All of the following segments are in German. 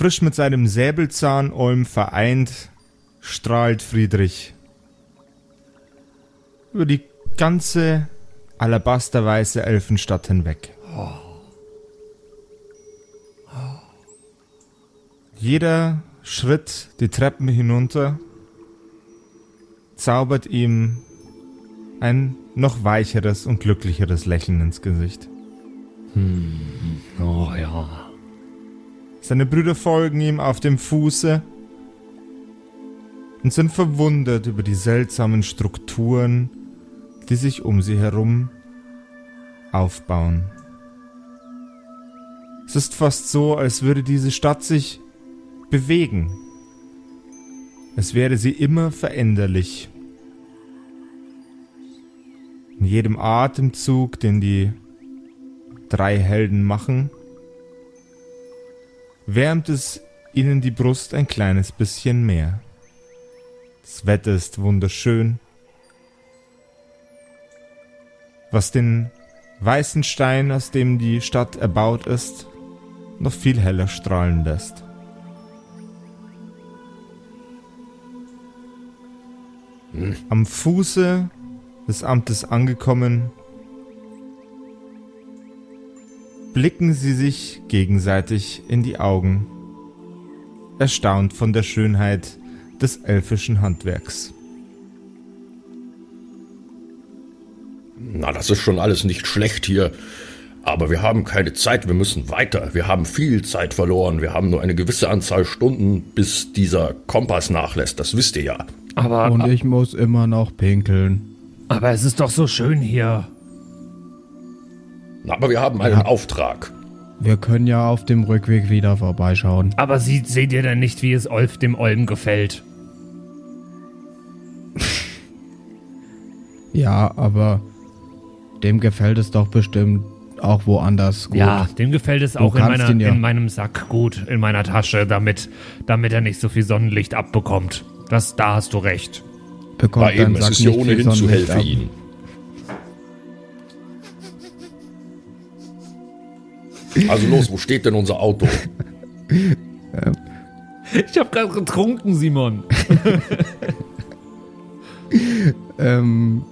frisch mit seinem Säbelzahnolm vereint, strahlt Friedrich über die ganze alabasterweiße Elfenstadt hinweg. Jeder Schritt die Treppen hinunter zaubert ihm ein noch weicheres und glücklicheres Lächeln ins Gesicht. Hm. Oh ja. Seine Brüder folgen ihm auf dem Fuße und sind verwundert über die seltsamen Strukturen, die sich um sie herum aufbauen. Es ist fast so, als würde diese Stadt sich bewegen. Es wäre sie immer veränderlich. In jedem Atemzug, den die drei Helden machen, wärmt es ihnen die Brust ein kleines bisschen mehr. Das Wetter ist wunderschön. Was den weißen Stein, aus dem die Stadt erbaut ist, noch viel heller strahlen lässt. Hm. Am Fuße des Amtes angekommen, blicken sie sich gegenseitig in die Augen, erstaunt von der Schönheit des elfischen Handwerks. Na, das ist schon alles nicht schlecht hier. Aber wir haben keine Zeit, wir müssen weiter. Wir haben viel Zeit verloren. Wir haben nur eine gewisse Anzahl Stunden, bis dieser Kompass nachlässt. Das wisst ihr ja. Aber, Und ich muss immer noch pinkeln. Aber es ist doch so schön hier. Aber wir haben einen ja. Auftrag. Wir können ja auf dem Rückweg wieder vorbeischauen. Aber sie, seht ihr denn nicht, wie es Olf dem Olm gefällt? ja, aber dem gefällt es doch bestimmt auch woanders gut. Ja, dem gefällt es du auch in, meiner, ja. in meinem Sack gut, in meiner Tasche, damit, damit er nicht so viel Sonnenlicht abbekommt. Das, da hast du recht. Bekommt War eben, es ist ja ohnehin zu hell für ihn. Also los, wo steht denn unser Auto? ich habe gerade getrunken, Simon. ähm,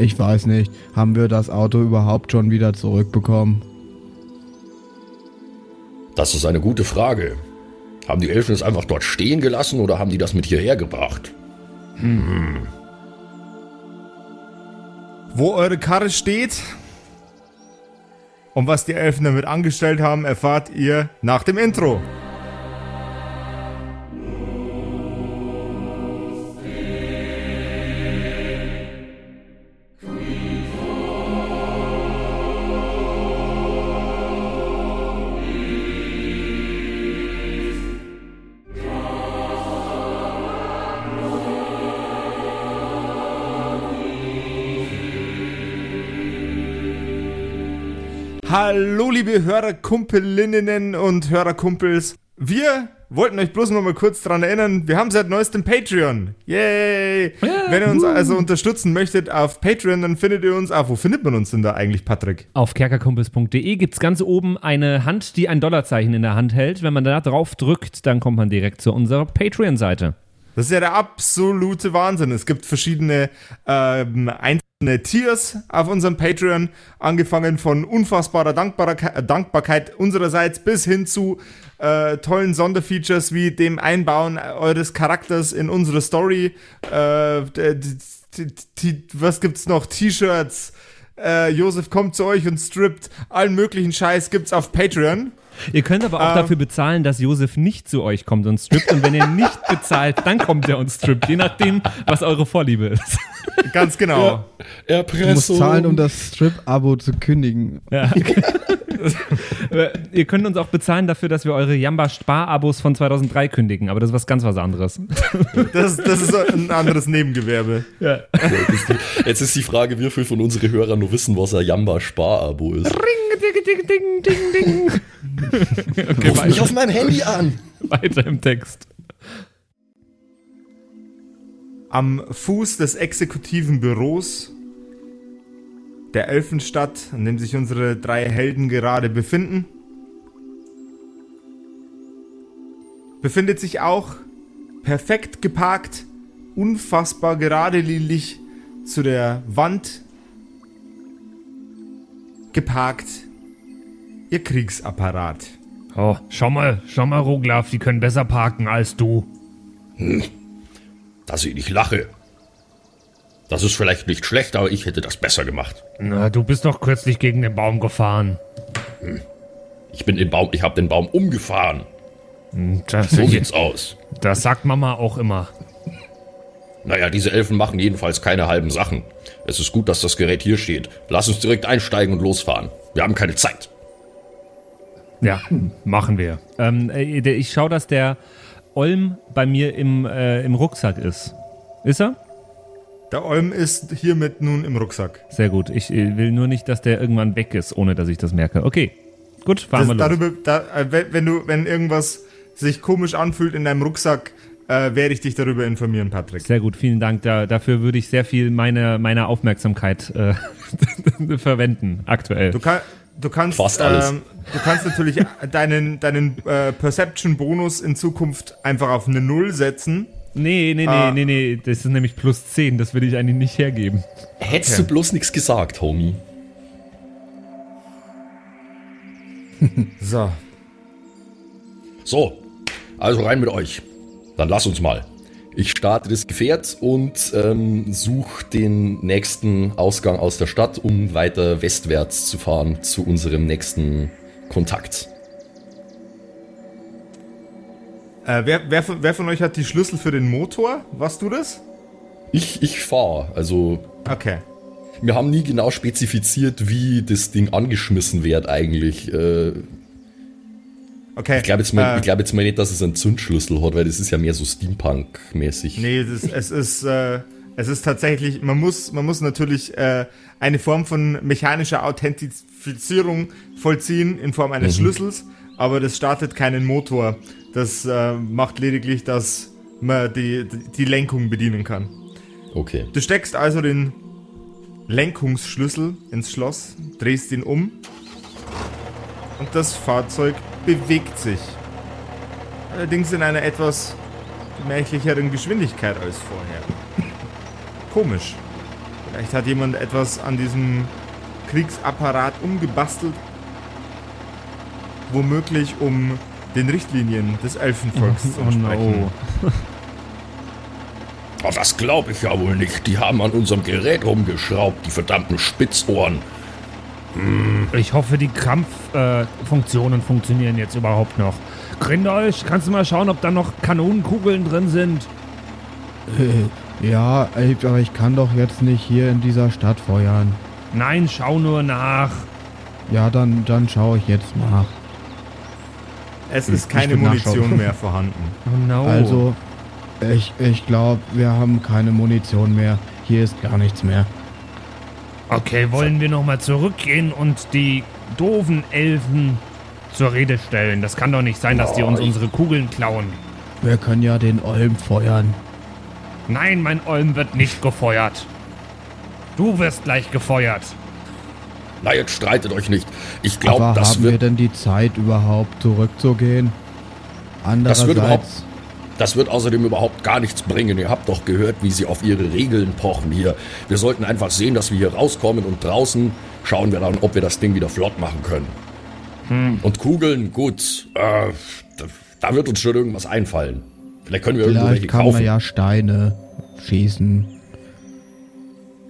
ich weiß nicht. Haben wir das Auto überhaupt schon wieder zurückbekommen? Das ist eine gute Frage. Haben die Elfen es einfach dort stehen gelassen oder haben die das mit hierher gebracht? Hm. Wo eure Karre steht und was die Elfen damit angestellt haben, erfahrt ihr nach dem Intro. Hallo, liebe Hörerkumpelinnen und Hörerkumpels. Wir wollten euch bloß noch mal kurz daran erinnern, wir haben seit neuestem Patreon. Yay! Ja, Wenn ihr uns uh. also unterstützen möchtet auf Patreon, dann findet ihr uns. Ah, wo findet man uns denn da eigentlich, Patrick? Auf kerkerkumpels.de gibt es ganz oben eine Hand, die ein Dollarzeichen in der Hand hält. Wenn man da drauf drückt, dann kommt man direkt zu unserer Patreon-Seite. Das ist ja der absolute Wahnsinn. Es gibt verschiedene ähm, einzelne Tiers auf unserem Patreon, angefangen von unfassbarer Dankbarkeit, Dankbarkeit unsererseits bis hin zu äh, tollen Sonderfeatures wie dem Einbauen eures Charakters in unsere Story. Äh, was gibt's noch? T-Shirts. Äh, Josef kommt zu euch und strippt. Allen möglichen Scheiß gibt's auf Patreon. Ihr könnt aber auch ähm, dafür bezahlen, dass Josef nicht zu euch kommt und strippt. Und wenn ihr nicht bezahlt, dann kommt er und strippt. Je nachdem, was eure Vorliebe ist. Ganz genau. Ja, Erpressung. Du musst zahlen, um das Strip-Abo zu kündigen. Ja. ihr könnt uns auch bezahlen dafür, dass wir eure Jamba-Spar-Abos von 2003 kündigen. Aber das ist was ganz was anderes. Das, das ist ein anderes Nebengewerbe. Ja. Jetzt ist die Frage, wie viel von unseren Hörern nur wissen, was ein Jamba-Spar-Abo ist. Ring, ding, ding, ding, ding, ding. Okay, Ruf mich auf meinem Handy an. Weiter im Text. Am Fuß des exekutiven Büros der Elfenstadt, an dem sich unsere drei Helden gerade befinden, befindet sich auch perfekt geparkt, unfassbar geradelinig zu der Wand geparkt, ihr Kriegsapparat. Oh, schau mal, schau mal, Roglaf, die können besser parken als du. Hm. Dass ich nicht lache. Das ist vielleicht nicht schlecht, aber ich hätte das besser gemacht. Na, du bist doch kürzlich gegen den Baum gefahren. Hm. Ich bin den Baum, ich habe den Baum umgefahren. Hm, das so sieht's aus. Das sagt Mama auch immer. Naja, diese Elfen machen jedenfalls keine halben Sachen. Es ist gut, dass das Gerät hier steht. Lass uns direkt einsteigen und losfahren. Wir haben keine Zeit. Ja, machen wir. Ähm, äh, ich schaue, dass der Olm bei mir im, äh, im Rucksack ist. Ist er? Der Olm ist hiermit nun im Rucksack. Sehr gut. Ich äh, will nur nicht, dass der irgendwann weg ist, ohne dass ich das merke. Okay, gut, fahren das, wir los. Darüber, da, äh, wenn, du, wenn irgendwas sich komisch anfühlt in deinem Rucksack, äh, werde ich dich darüber informieren, Patrick. Sehr gut, vielen Dank. Da, dafür würde ich sehr viel meine, meine Aufmerksamkeit äh, verwenden, aktuell. Du, kann, du kannst, Fast alles. Ähm, du kannst natürlich deinen, deinen äh, Perception-Bonus in Zukunft einfach auf eine Null setzen. Nee, nee, nee, ah. nee, nee, das ist nämlich plus 10, das würde ich eigentlich nicht hergeben. Hättest okay. du bloß nichts gesagt, Homie. so. So, also rein mit euch. Dann lass uns mal. Ich starte das Gefährt und ähm, suche den nächsten Ausgang aus der Stadt, um weiter westwärts zu fahren zu unserem nächsten Kontakt. Äh, wer, wer, wer, von euch hat die Schlüssel für den Motor? Warst du das? Ich, ich fahre. Also. Okay. Wir haben nie genau spezifiziert, wie das Ding angeschmissen wird eigentlich. Äh, Okay. Ich glaube jetzt, mal, äh, glaub jetzt mal nicht, dass es einen Zündschlüssel hat, weil das ist ja mehr so Steampunk-mäßig. Nee, es ist, es ist, äh, es ist tatsächlich, man muss, man muss natürlich äh, eine Form von mechanischer Authentifizierung vollziehen in Form eines mhm. Schlüssels, aber das startet keinen Motor. Das äh, macht lediglich, dass man die, die Lenkung bedienen kann. Okay. Du steckst also den Lenkungsschlüssel ins Schloss, drehst ihn um und das Fahrzeug bewegt sich. Allerdings in einer etwas gemächlicheren Geschwindigkeit als vorher. Komisch. Vielleicht hat jemand etwas an diesem Kriegsapparat umgebastelt. Womöglich um den Richtlinien des Elfenvolks oh, zu entsprechen. Oh no. Das glaube ich ja wohl nicht. Die haben an unserem Gerät rumgeschraubt, die verdammten Spitzohren. Hm. Ich hoffe, die Kampffunktionen äh, funktionieren jetzt überhaupt noch. Grindolch, kannst du mal schauen, ob da noch Kanonenkugeln drin sind? Äh, ja, aber ich kann doch jetzt nicht hier in dieser Stadt feuern. Nein, schau nur nach. Ja, dann, dann schaue ich jetzt nach. Es ist keine Munition mehr vorhanden. Oh no. Also, ich, ich glaube, wir haben keine Munition mehr. Hier ist gar nichts mehr. Okay, wollen wir nochmal zurückgehen und die doofen Elfen zur Rede stellen? Das kann doch nicht sein, dass die uns unsere Kugeln klauen. Wir können ja den Olm feuern. Nein, mein Olm wird nicht gefeuert. Du wirst gleich gefeuert. Na, jetzt streitet euch nicht. Ich glaube, das haben wir denn die Zeit überhaupt zurückzugehen? Andererseits, das wird überhaupt das wird außerdem überhaupt gar nichts bringen. Ihr habt doch gehört, wie sie auf ihre Regeln pochen hier. Wir sollten einfach sehen, dass wir hier rauskommen und draußen schauen wir dann, ob wir das Ding wieder flott machen können. Hm. Und Kugeln, gut, äh, da, da, wird uns schon irgendwas einfallen. Vielleicht können wir Vielleicht irgendwelche kann kaufen. man ja Steine schießen.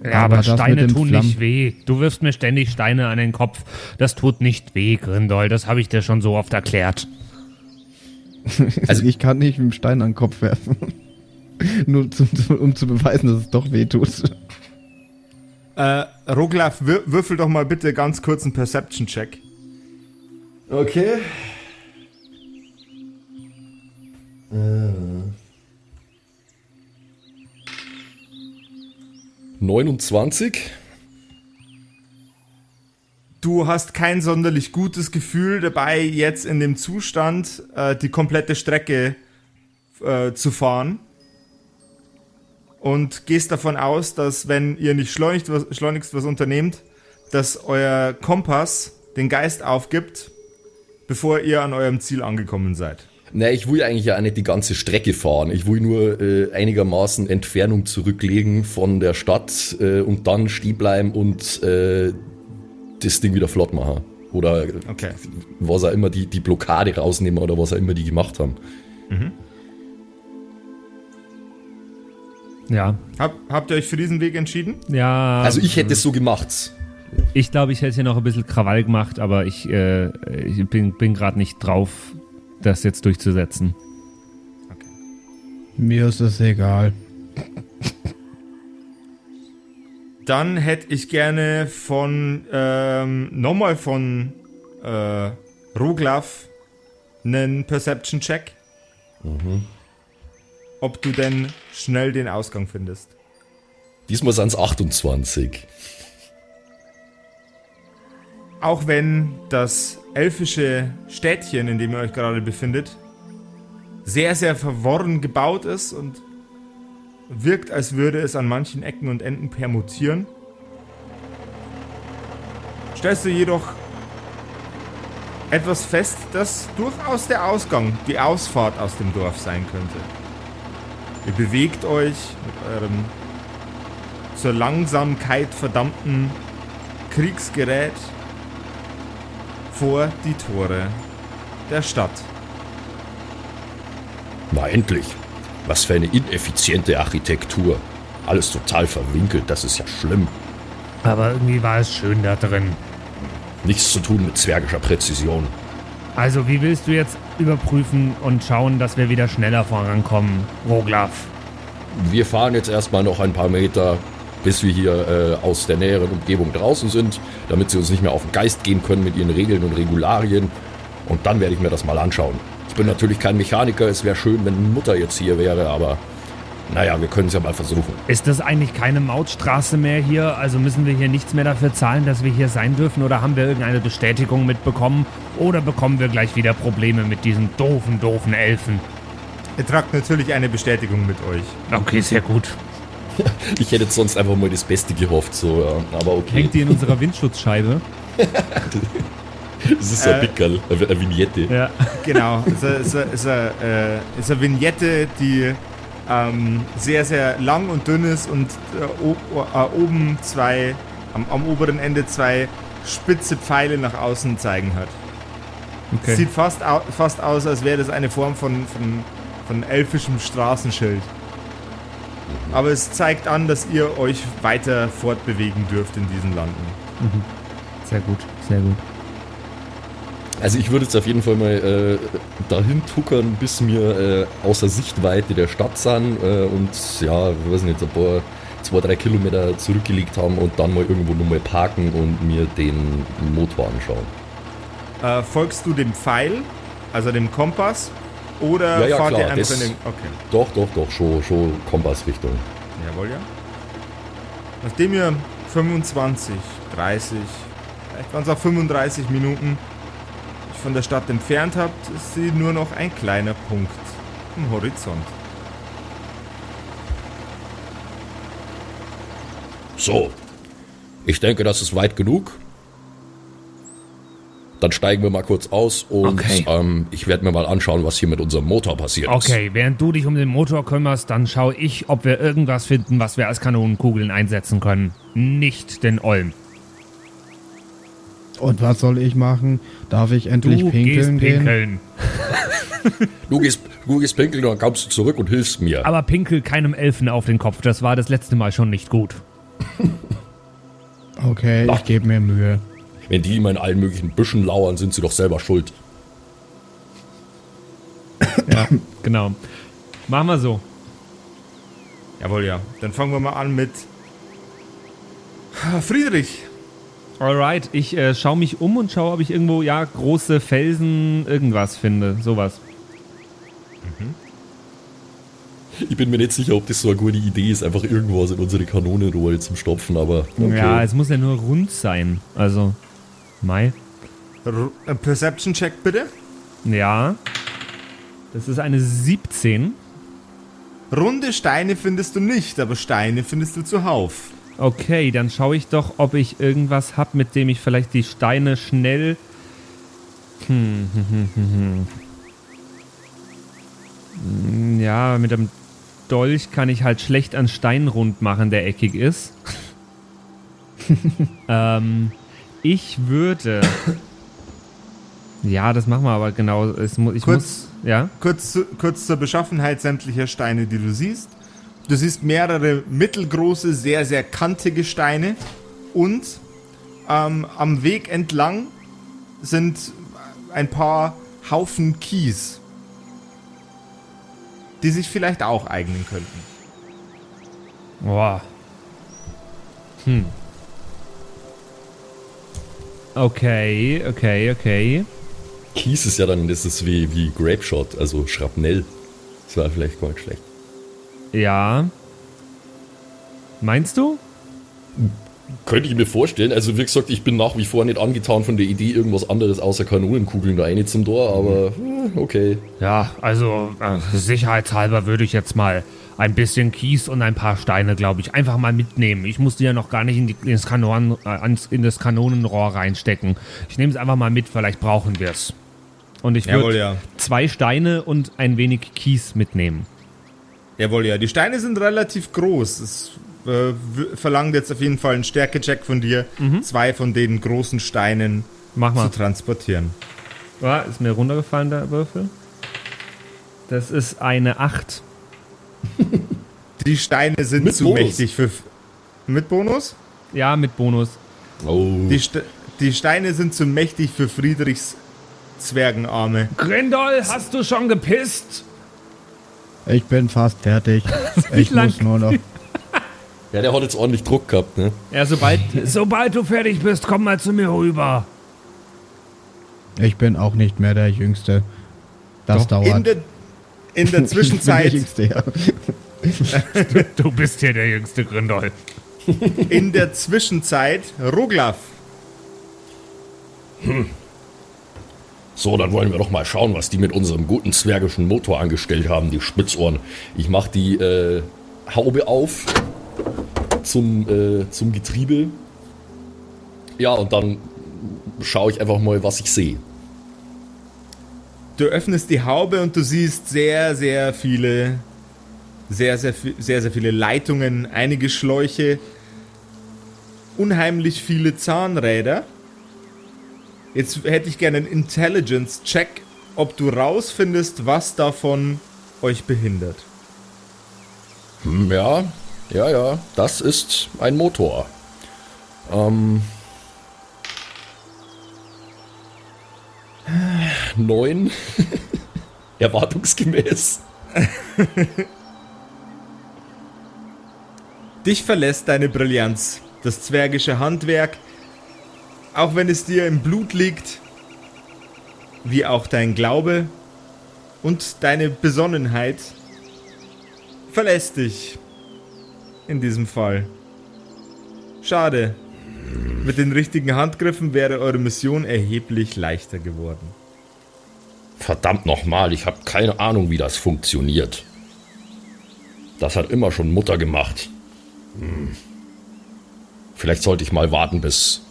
Ja, aber, aber Steine tun Flammen nicht weh. Du wirfst mir ständig Steine an den Kopf. Das tut nicht weh, Grindol. Das habe ich dir schon so oft erklärt. Also ich kann nicht mit dem Stein an den Kopf werfen. Nur zum, um zu beweisen, dass es doch weh tut. Äh, Roglaf, wür würfel doch mal bitte ganz kurz einen Perception-Check. Okay. Äh. 29. Du hast kein sonderlich gutes Gefühl dabei, jetzt in dem Zustand äh, die komplette Strecke äh, zu fahren. Und gehst davon aus, dass wenn ihr nicht schleunigst was, schleunigst was unternehmt, dass euer Kompass den Geist aufgibt, bevor ihr an eurem Ziel angekommen seid. Nein, ich will eigentlich ja auch nicht die ganze Strecke fahren. Ich will nur äh, einigermaßen Entfernung zurücklegen von der Stadt äh, und dann stehen bleiben und äh, das Ding wieder flott machen. Oder Okay. was auch immer, die, die Blockade rausnehmen oder was auch immer die gemacht haben. Ja. Hab, habt ihr euch für diesen Weg entschieden? Ja. Also ich hätte es so gemacht. Ich glaube, ich hätte hier noch ein bisschen Krawall gemacht, aber ich, äh, ich bin, bin gerade nicht drauf, das jetzt durchzusetzen. Mir ist das egal. Dann hätte ich gerne von ähm, nochmal von äh, Roglav einen Perception-Check. Ob du denn schnell den Ausgang findest. Diesmal sind es 28. Auch wenn das elfische Städtchen, in dem ihr euch gerade befindet, sehr, sehr verworren gebaut ist und wirkt, als würde es an manchen Ecken und Enden permutieren, stellst du jedoch etwas fest, das durchaus der Ausgang, die Ausfahrt aus dem Dorf sein könnte. Ihr bewegt euch mit eurem zur Langsamkeit verdammten Kriegsgerät vor die Tore der Stadt. Na endlich. Was für eine ineffiziente Architektur. Alles total verwinkelt, das ist ja schlimm. Aber irgendwie war es schön da drin. Nichts zu tun mit zwergischer Präzision. Also, wie willst du jetzt überprüfen und schauen, dass wir wieder schneller vorankommen, Roglav? Wir fahren jetzt erstmal noch ein paar Meter, bis wir hier äh, aus der näheren Umgebung draußen sind, damit sie uns nicht mehr auf den Geist gehen können mit ihren Regeln und Regularien. Und dann werde ich mir das mal anschauen. Ich bin natürlich kein Mechaniker, es wäre schön, wenn Mutter jetzt hier wäre, aber naja, wir können es ja mal versuchen. Ist das eigentlich keine Mautstraße mehr hier? Also müssen wir hier nichts mehr dafür zahlen, dass wir hier sein dürfen? Oder haben wir irgendeine Bestätigung mitbekommen? Oder bekommen wir gleich wieder Probleme mit diesen doofen, doofen Elfen? Ihr tragt natürlich eine Bestätigung mit euch. Okay, sehr gut. Ich hätte sonst einfach mal das Beste gehofft, so, ja. aber okay. Hängt die in unserer Windschutzscheibe? Das ist so ein Äh, Pickerl, eine Vignette. Ja. Genau, es ist, eine- ist, eine- ist, eine, äh, ist eine Vignette, die ähm, sehr, sehr lang und dünn ist und äh, äh, oben zwei, am, am oberen Ende zwei spitze Pfeile nach außen zeigen hat. Okay. Sieht fast, au fast aus, als wäre das eine Form von, von, von elfischem Straßenschild. Aber es zeigt an, dass ihr euch weiter fortbewegen dürft in diesen Landen. Sehr gut, sehr gut. Also ich würde jetzt auf jeden Fall mal äh, dahin tuckern, bis wir äh, außer Sichtweite der Stadt sind äh, und ja, ich weiß nicht, ein paar, zwei, drei Kilometer zurückgelegt haben und dann mal irgendwo nochmal parken und mir den Motor anschauen. Äh, folgst du dem Pfeil, also dem Kompass, oder Ja, ja, fahrt ihr klar, einfach das- in den. Okay. Doch, doch, doch, schon, schon Kompassrichtung. Jawohl, ja. Nachdem ihr 25, 30, vielleicht waren es auch 35 Minuten von der Stadt entfernt habt, ist sie nur noch ein kleiner Punkt am Horizont. So, ich denke, das ist weit genug. Dann steigen wir mal kurz aus und Okay. ähm, ich werde mir mal anschauen, was hier mit unserem Motor passiert ist. Okay, während du dich um den Motor kümmerst, dann schaue ich, ob wir irgendwas finden, was wir als Kanonenkugeln einsetzen können. Nicht den Olm. Und was soll ich machen? Darf ich Du endlich gehst pinkeln gehen? pinkeln. Du gehst, du gehst pinkeln und dann kommst du zurück und hilfst mir. Aber pinkel keinem Elfen auf den Kopf. Das war das letzte Mal schon nicht gut. Okay, Ach. ich gebe mir Mühe. Wenn die immer in allen möglichen Büschen lauern, sind sie doch selber schuld. Ja, genau. Machen wir so. Jawohl, ja. Dann fangen wir mal an mit Friedrich. Alright, ich äh, schaue mich um und schaue, ob ich irgendwo, ja, große Felsen, irgendwas finde. Sowas. Ich bin mir nicht sicher, ob das so eine gute Idee ist, einfach irgendwas in unsere Kanonenrohre zum Stopfen, aber okay. Ja, es muss ja nur rund sein. Also, Mai. R äh, Perception-Check bitte. Ja. Das ist eine 17. Runde Steine findest du nicht, aber Steine findest du zuhauf. Okay, dann schaue ich doch, ob ich irgendwas habe, mit dem ich vielleicht die Steine schnell. Hm, hm, hm, hm, hm. Ja, mit dem Dolch kann ich halt schlecht an Stein rund machen, der eckig ist. ähm, ich würde. Ja, das machen wir aber genau. Ich Kurz- muss. Ja? Kurz, kurz zur Beschaffenheit sämtlicher Steine, die du siehst. Du siehst mehrere mittelgroße, sehr, sehr kantige Steine und ähm, am Weg entlang sind ein paar Haufen Kies, die sich vielleicht auch eignen könnten. Boah. Hm. Okay, okay, okay. Kies ist ja dann, das ist wie, wie Grape Shot, also Schrapnell. Das war vielleicht gar nicht schlecht. Ja. Meinst du? Könnte ich mir vorstellen. Also wie gesagt, ich bin nach wie vor nicht angetan von der Idee, irgendwas anderes außer Kanonenkugeln da rein zum Tor, aber äh, okay. Ja, also äh, sicherheitshalber würde ich jetzt mal ein bisschen Kies und ein paar Steine, glaube ich, einfach mal mitnehmen. Ich muss die ja noch gar nicht in, die, ins Kanonen, äh, ans- in das Kanonenrohr reinstecken. Ich nehme es einfach mal mit, vielleicht brauchen wir es. Und ich würde ja. zwei Steine und ein wenig Kies mitnehmen. Jawohl, ja. Die Steine sind relativ groß. Es äh, verlangt jetzt auf jeden Fall einen Stärkecheck von dir, zwei von den großen Steinen Mach mal. zu transportieren. Ja, ist mir runtergefallen, der Würfel. Das ist eine 8. Die Steine sind Mit zu Bonus. mächtig für. Mit Bonus? Ja, mit Bonus. Oh. Die, Ste die Steine sind zu mächtig für Friedrichs Zwergenarme. Grindol, hast du schon gepisst? Ich bin fast fertig. Ich lang? muss nur noch. Ja, der hat jetzt ordentlich Druck gehabt, ne? Ja, sobald, sobald du fertig bist, komm mal zu mir rüber. Ich bin auch nicht mehr der Jüngste. Das Doch. In dauert. der, in der Ich Zwischenzeit, bin der Jüngste, ja. Du bist hier der jüngste Grindol. in der Zwischenzeit, Roglaf. So, dann wollen wir doch mal schauen, was die mit unserem guten zwergischen Motor angestellt haben, die Spitzohren. Ich mach die äh, Haube auf zum, äh, zum Getriebe. Ja, und dann schaue ich einfach mal, was ich sehe. Du öffnest die Haube und du siehst sehr, sehr viele, sehr, sehr, sehr, sehr viele Leitungen, einige Schläuche, unheimlich viele Zahnräder. Jetzt hätte ich gerne einen Intelligence-Check, ob du rausfindest, was davon euch behindert. Hm, ja, ja, ja, das ist ein Motor. Ähm. Neun. Erwartungsgemäß. Dich verlässt deine Brillanz, das zwergische Handwerk, auch wenn es dir im Blut liegt, wie auch dein Glaube und deine Besonnenheit verlässt dich in diesem Fall. Schade. Mit den richtigen Handgriffen wäre eure Mission erheblich leichter geworden. Verdammt nochmal, ich habe keine Ahnung, wie das funktioniert. Das hat immer schon Mutter gemacht. Hm. Vielleicht sollte ich mal warten, bis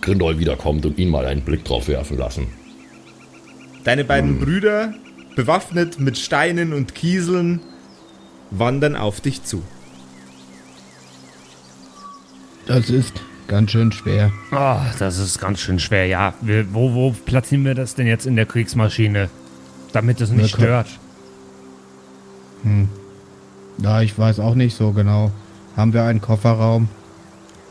Grindol wiederkommt und ihn mal einen Blick drauf werfen lassen. Deine beiden Brüder, bewaffnet mit Steinen und Kieseln, wandern auf dich zu. Das ist ganz schön schwer. Oh, das ist ganz schön schwer, ja. Wir, wo, wo platzieren wir das denn jetzt in der Kriegsmaschine? Damit es nicht Wir stört. Ja, ich weiß auch nicht so genau. Haben wir einen Kofferraum?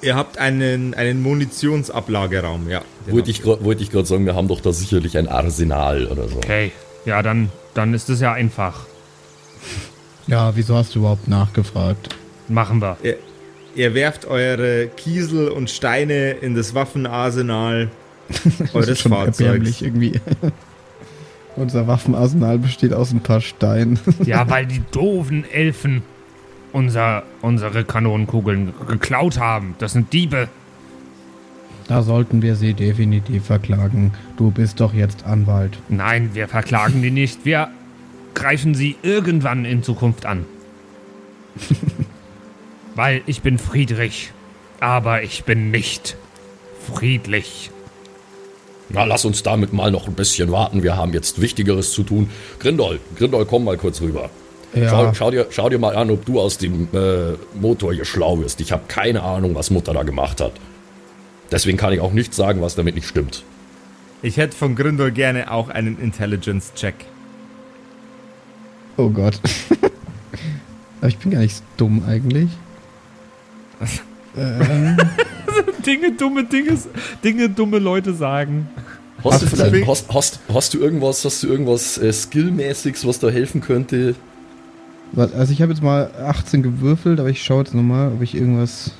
Ihr habt einen, einen Munitionsablagerraum, ja. genau. Wollte ich wollte ich gerade sagen, wir haben doch da sicherlich ein Arsenal oder so. Okay, ja, dann, dann ist es ja einfach. Ja, wieso hast du überhaupt nachgefragt? Machen wir. Ihr, ihr werft eure Kiesel und Steine in das Waffenarsenal eures Schon Fahrzeugs. irgendwie. Unser Waffenarsenal besteht aus ein paar Steinen. Ja, weil die doofen Elfen unser, unsere Kanonenkugeln geklaut haben. Das sind Diebe. Da sollten wir sie definitiv verklagen. Du bist doch jetzt Anwalt. Nein, wir verklagen die nicht. Wir greifen sie irgendwann in Zukunft an. Weil ich bin Friedrich, aber ich bin nicht friedlich. Na, lass uns damit mal noch ein bisschen warten. Wir haben jetzt Wichtigeres zu tun. Grindol, Grindol, komm mal kurz rüber. Ja. Schau, schau, dir, schau dir mal an, ob du aus dem äh, Motor hier schlau wirst. Ich habe keine Ahnung, was Mutter da gemacht hat. Deswegen kann ich auch nicht sagen, was damit nicht stimmt. Ich hätte von Grindel gerne auch einen Intelligence-Check. Oh Gott. Aber ich bin gar nicht so dumm eigentlich. ähm, Dinge, dumme Dinge, Dinge, dumme Leute sagen. Hast, du, hast, hast, hast du irgendwas, hast du irgendwas äh, Skillmäßiges, was da helfen könnte? Also ich habe jetzt mal 18 gewürfelt, aber ich schaue jetzt nochmal, ob ich irgendwas...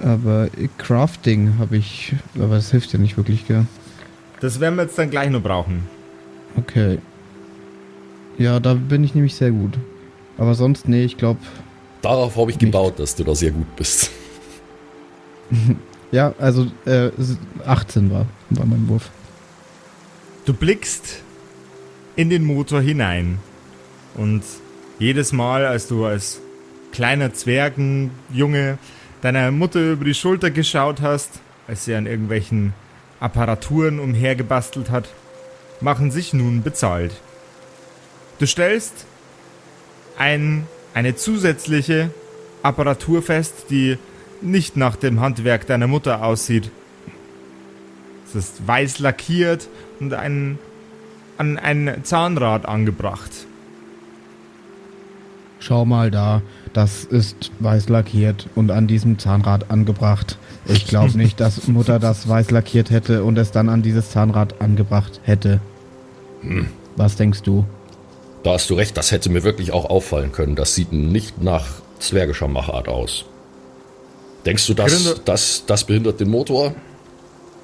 Aber Crafting habe ich... Aber das hilft ja nicht wirklich, gell? Das werden wir jetzt dann gleich noch brauchen. Okay. Ja, da bin ich nämlich sehr gut. Aber sonst, nee, ich glaube... Darauf habe ich Nicht. gebaut, dass du da sehr gut bist. Ja, also äh, 18 war, war mein Wurf. Du blickst in den Motor hinein und jedes Mal, als du als kleiner Zwergenjunge deiner Mutter über die Schulter geschaut hast, als sie an irgendwelchen Apparaturen umhergebastelt hat, machen sich nun bezahlt. Du stellst ein, eine zusätzliche Apparatur fest, die nicht nach dem Handwerk deiner Mutter aussieht. Es ist weiß lackiert und ein, an ein Zahnrad angebracht. Schau mal da, das ist weiß lackiert und an diesem Zahnrad angebracht. Ich glaube nicht, dass Mutter das weiß lackiert hätte und es dann an dieses Zahnrad angebracht hätte. Was denkst du? Da hast du recht, das hätte mir wirklich auch auffallen können. Das sieht nicht nach zwergischer Machart aus. Denkst du, das, Grinde- das, das behindert den Motor?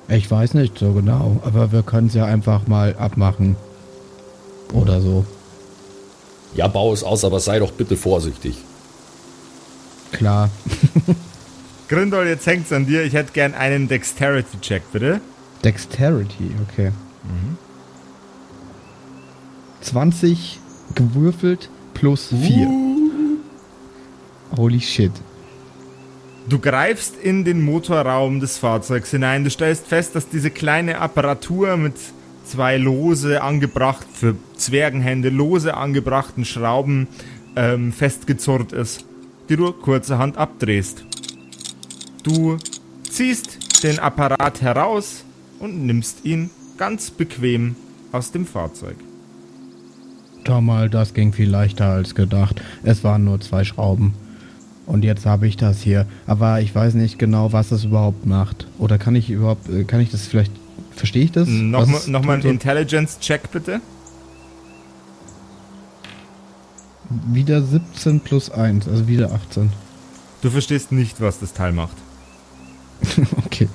Ich weiß nicht so genau, aber wir können es ja einfach mal abmachen. Oder so. Ja, bau es aus, aber sei doch bitte vorsichtig. Klar. Grindol, jetzt hängt's an dir. Ich hätte gern einen Dexterity-Check, bitte. Dexterity, okay. 20 gewürfelt plus 4. Holy shit. Du greifst in den Motorraum des Fahrzeugs hinein. Du stellst fest, dass diese kleine Apparatur mit zwei lose angebracht, für Zwergenhände lose angebrachten Schrauben ähm, festgezurrt ist, die du kurzerhand abdrehst. Du ziehst den Apparat heraus und nimmst ihn ganz bequem aus dem Fahrzeug. Schau mal, das ging viel leichter als gedacht. Es waren nur zwei Schrauben. Und jetzt habe ich das hier. Aber ich weiß nicht genau, was es überhaupt macht. Oder kann ich überhaupt, äh, kann ich das vielleicht, verstehe ich das? Nochmal noch mal einen? Intelligence-Check, bitte. Wieder 17 plus 1, also wieder 18. Du verstehst nicht, was das Teil macht. Okay.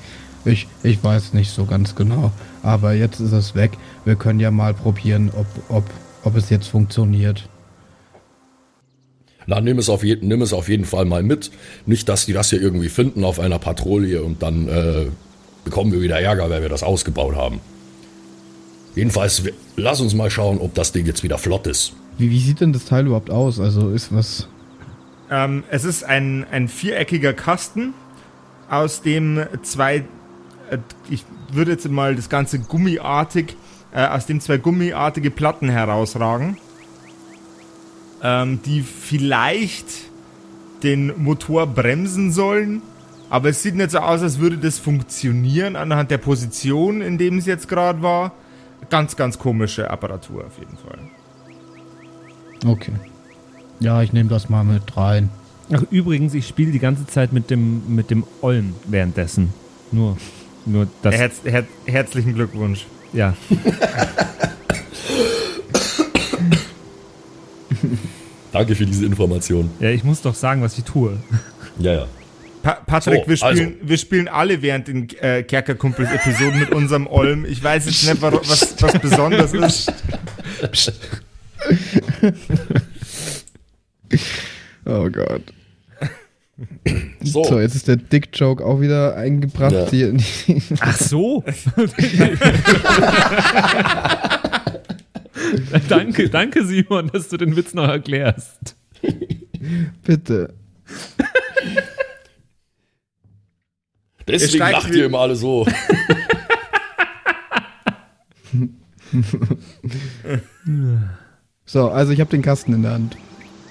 Ich, ich weiß nicht so ganz genau. Aber jetzt ist es weg. Wir können ja mal probieren, ob, ob, ob es jetzt funktioniert. Na, nimm es, auf je, nimm es auf jeden Fall mal mit. Nicht, dass die das hier irgendwie finden auf einer Patrouille und dann äh, bekommen wir wieder Ärger, weil wir das ausgebaut haben. Jedenfalls, wir- lass uns mal schauen, ob das Ding jetzt wieder flott ist. Wie, wie sieht denn das Teil überhaupt aus? Also ist was. Ähm, es ist ein, ein viereckiger Kasten, aus dem zwei, äh, ich würde jetzt mal das Ganze gummiartig, äh, aus dem zwei gummiartige Platten herausragen, ähm, die vielleicht den Motor bremsen sollen. Aber es sieht nicht so aus, als würde das funktionieren anhand der Position, in dem es jetzt gerade war. Ganz, ganz komische Apparatur auf jeden Fall. Okay. Ja, ich nehme das mal mit rein. Ach, übrigens, ich spiele die ganze Zeit mit dem, mit dem Olm währenddessen. Nur, nur das. Herz, her, herzlichen Glückwunsch. ja. Danke für diese Information. ja, ich muss doch sagen, was ich tue. Ja, ja. Pa Patrick, So, wir, spielen, also. wir spielen alle während den äh, Kerkerkumpels-Episoden mit unserem Olm. Ich weiß jetzt nicht, was, was besonders ist. Oh Gott. So, So, jetzt ist der Dick-Joke auch wieder eingebracht Ja. hier. in die- Ach so. danke, danke, Simon, dass du den Witz noch erklärst. Bitte. Deswegen lacht ihr immer alle so. so, also ich habe den Kasten in der Hand.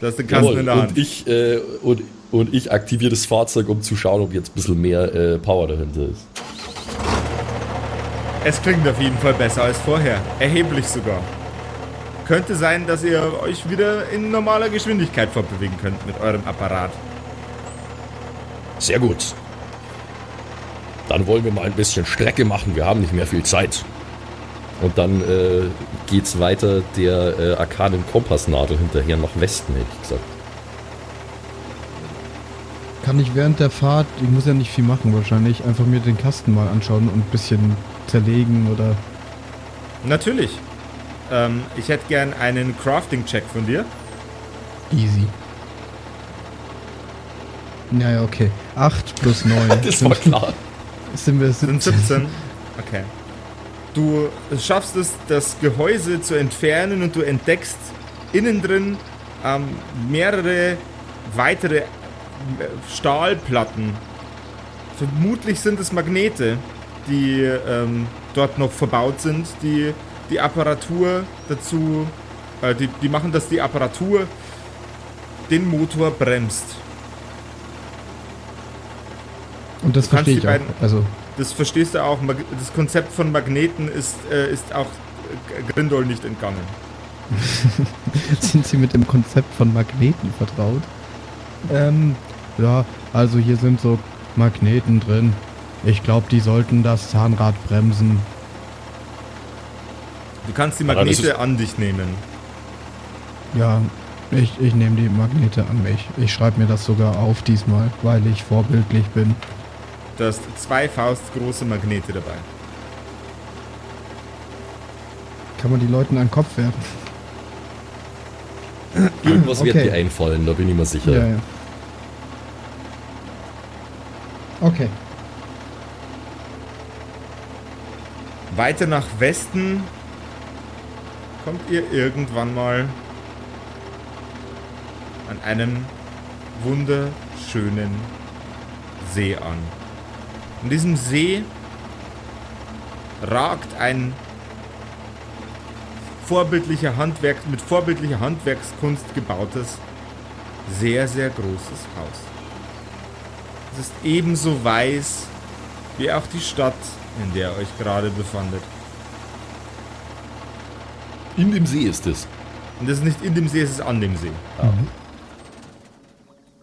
Du hast den Kasten Jawohl, in der Hand. Und ich, äh, und, und ich aktiviere das Fahrzeug, um zu schauen, ob jetzt ein bisschen mehr äh, Power dahinter ist. Es klingt auf jeden Fall besser als vorher. Erheblich sogar. Könnte sein, dass ihr euch wieder in normaler Geschwindigkeit fortbewegen könnt mit eurem Apparat. Sehr gut. Dann wollen wir mal ein bisschen Strecke machen. Wir haben nicht mehr viel Zeit. Und dann äh, geht's weiter der äh, arkanen Kompassnadel hinterher nach Westen, hätte ich gesagt. Kann ich während der Fahrt, ich muss ja nicht viel machen wahrscheinlich, einfach mir den Kasten mal anschauen und ein bisschen zerlegen oder. Natürlich. Ähm, ich hätte gern einen Crafting-Check von dir. Easy. Naja, okay. 8 plus 9. Das war klar. Sind wir Sind 17. 17. Okay. Du schaffst es, das Gehäuse zu entfernen und du entdeckst innen drin ähm, mehrere weitere äh, Stahlplatten. Vermutlich sind es Magnete, die ähm, dort noch verbaut sind, die die Apparatur dazu, äh, die, die machen, dass die Apparatur den Motor bremst. Und das verstehe ich auch. Also, Das verstehst du auch. Das Konzept von Magneten ist, äh, ist auch äh, Grindol nicht entgangen. sind Sie mit dem Konzept von Magneten vertraut? Ähm, ja, also hier sind so Magneten drin. Ich glaube, die sollten das Zahnrad bremsen. Du kannst die Magnete an dich nehmen. Ja, ich, ich nehme die Magnete an mich. Ich schreibe mir das sogar auf diesmal, weil ich vorbildlich bin. Du hast zwei faustgroße Magnete dabei. Kann man die Leuten an den Kopf werfen? Irgendwas wird Okay. dir einfallen, da bin ich mir sicher. Ja, ja. Okay. Weiter nach Westen kommt ihr irgendwann mal an einem wunderschönen See an. In diesem See ragt ein vorbildlicher Handwerk, mit vorbildlicher Handwerkskunst gebautes, sehr, sehr großes Haus. Es ist ebenso weiß wie auch die Stadt, in der ihr euch gerade befandet. In dem See ist es. Und das ist nicht in dem See, es ist an dem See.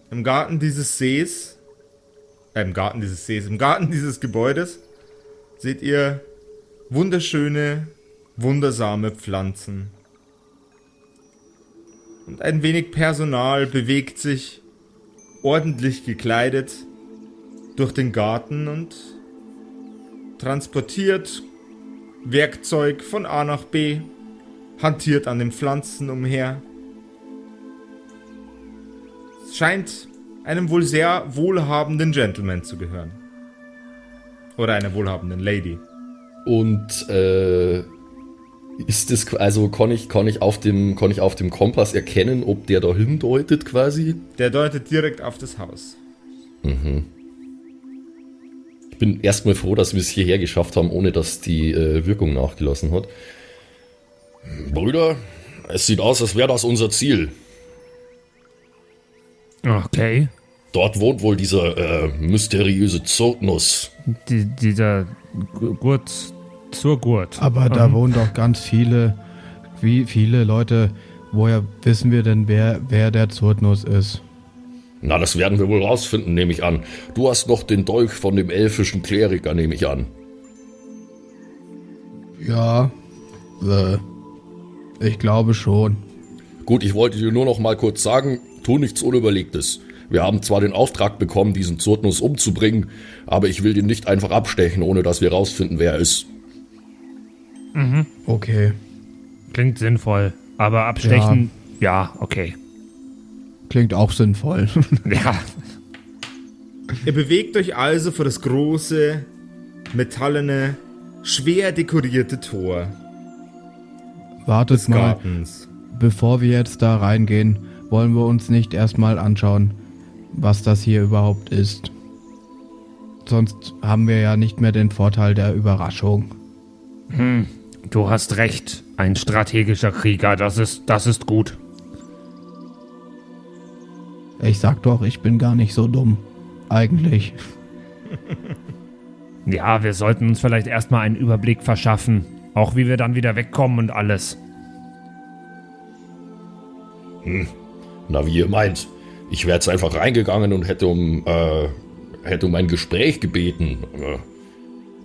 Im Garten dieses Sees, äh, im Garten dieses Sees, im Garten dieses Gebäudes seht ihr wunderschöne, wundersame Pflanzen. Und ein wenig Personal bewegt sich, ordentlich gekleidet, durch den Garten und transportiert Werkzeug von A nach B, hantiert an den Pflanzen umher. Es scheint einem wohl sehr wohlhabenden Gentleman zu gehören. Oder einer wohlhabenden Lady. Und äh, ist das, also kann ich, kann, ich auf dem, kann ich auf dem Kompass erkennen, ob der da hindeutet quasi? Der deutet direkt auf das Haus. Ich bin erstmal froh, dass wir es hierher geschafft haben, ohne dass die äh, Wirkung nachgelassen hat. Brüder, es sieht aus, als wäre das unser Ziel. Okay. Dort wohnt wohl dieser äh, mysteriöse Zotnuss. Die, dieser Gu- Gurt zur Gurt. Aber da Ähm, wohnen doch ganz viele, wie viele Leute. Woher wissen wir denn, wer, wer der Zurtnuss ist? Na, das werden wir wohl rausfinden, nehme ich an. Du hast noch den Dolch von dem elfischen Kleriker, nehme ich an. Ja, äh, ich glaube schon. Gut, ich wollte dir nur noch mal kurz sagen, tu nichts Unüberlegtes. Wir haben zwar den Auftrag bekommen, diesen Zurtnuss umzubringen, aber ich will den nicht einfach abstechen, ohne dass wir rausfinden, wer er ist. Okay, Klingt sinnvoll. Aber abstechen, ja, okay. klingt auch sinnvoll. Ja. Ihr bewegt euch also vor das große, metallene, schwer dekorierte Tor Wartet des mal, Gartens. bevor wir jetzt da reingehen, wollen wir uns nicht erstmal anschauen, was das hier überhaupt ist. Sonst haben wir ja nicht mehr den Vorteil der Überraschung. Du hast recht, ein strategischer Krieger, das ist, das ist gut. Ich sag doch, ich bin gar nicht so dumm. Eigentlich. Ja, wir sollten uns vielleicht erstmal einen Überblick verschaffen. Auch wie wir dann wieder wegkommen und alles. Na, wie ihr meint. Ich wäre jetzt einfach reingegangen und hätte um, äh, hätte um ein Gespräch gebeten. Äh,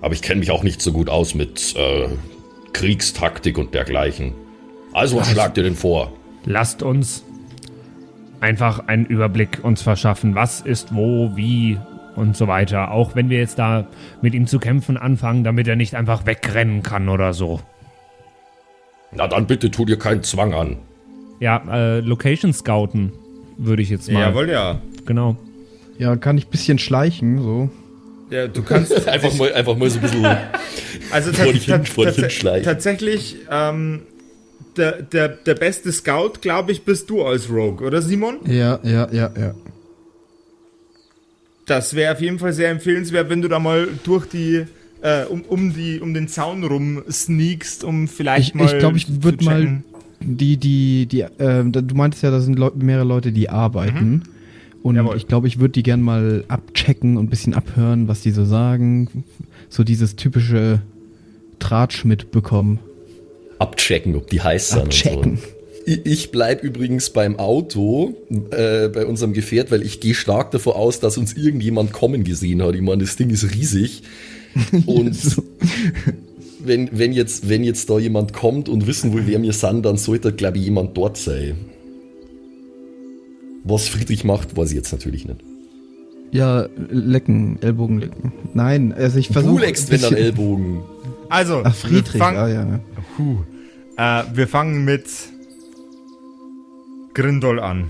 Aber ich kenne mich auch nicht so gut aus mit äh, Kriegstaktik und dergleichen. Also, was schlagt ihr denn vor? Lasst uns einfach einen Überblick uns verschaffen. Was ist wo, wie und so weiter. Auch wenn wir jetzt da mit ihm zu kämpfen anfangen, damit er nicht einfach wegrennen kann oder so. Na dann bitte tu dir keinen Zwang an. Ja, äh, Location scouten würde ich jetzt mal. Jawohl, ja. Genau. Ja, kann ich ein bisschen schleichen, so. ja. Du kannst Einfach mal, einfach mal so ein bisschen. Also Vor dich hin- vor dich tats- hinschleichen. tatsächlich, ähm, der, der, der beste Scout, glaube ich, bist du als Rogue, oder Simon? Ja, ja, ja, ja. Das wäre auf jeden Fall sehr empfehlenswert, wenn du da mal durch die, äh, um, um, die, um den Zaun rum sneakst, um vielleicht Ich, mal. ich glaube, ich zu würde mal. Die, die, die, äh, du meintest ja, da sind Leu mehrere Leute, die arbeiten. Und Jawohl. ich glaube, ich würde die gern mal abchecken und ein bisschen abhören, was die so sagen. So dieses typische Tratsch mitbekommen. abchecken, ob die heiß sind. Abchecken. Und so. Ich, ich bleib übrigens beim Auto, äh, bei unserem Gefährt, weil ich gehe stark davon aus, dass uns irgendjemand kommen gesehen hat. Ich meine, das Ding ist riesig. Und wenn, wenn, jetzt, wenn jetzt da jemand kommt und wissen will, wer wir sind, dann sollte, glaube ich, jemand dort sein. Was Friedrich macht, weiß ich jetzt natürlich nicht. Ja, lecken, Ellbogen lecken. Nein, also ich Du versuche. leckst, wenn dann Ellbogen. Also, Ach, Friedrich, wir, ah, ja. Puh. Äh, wir fangen mit Grindol an.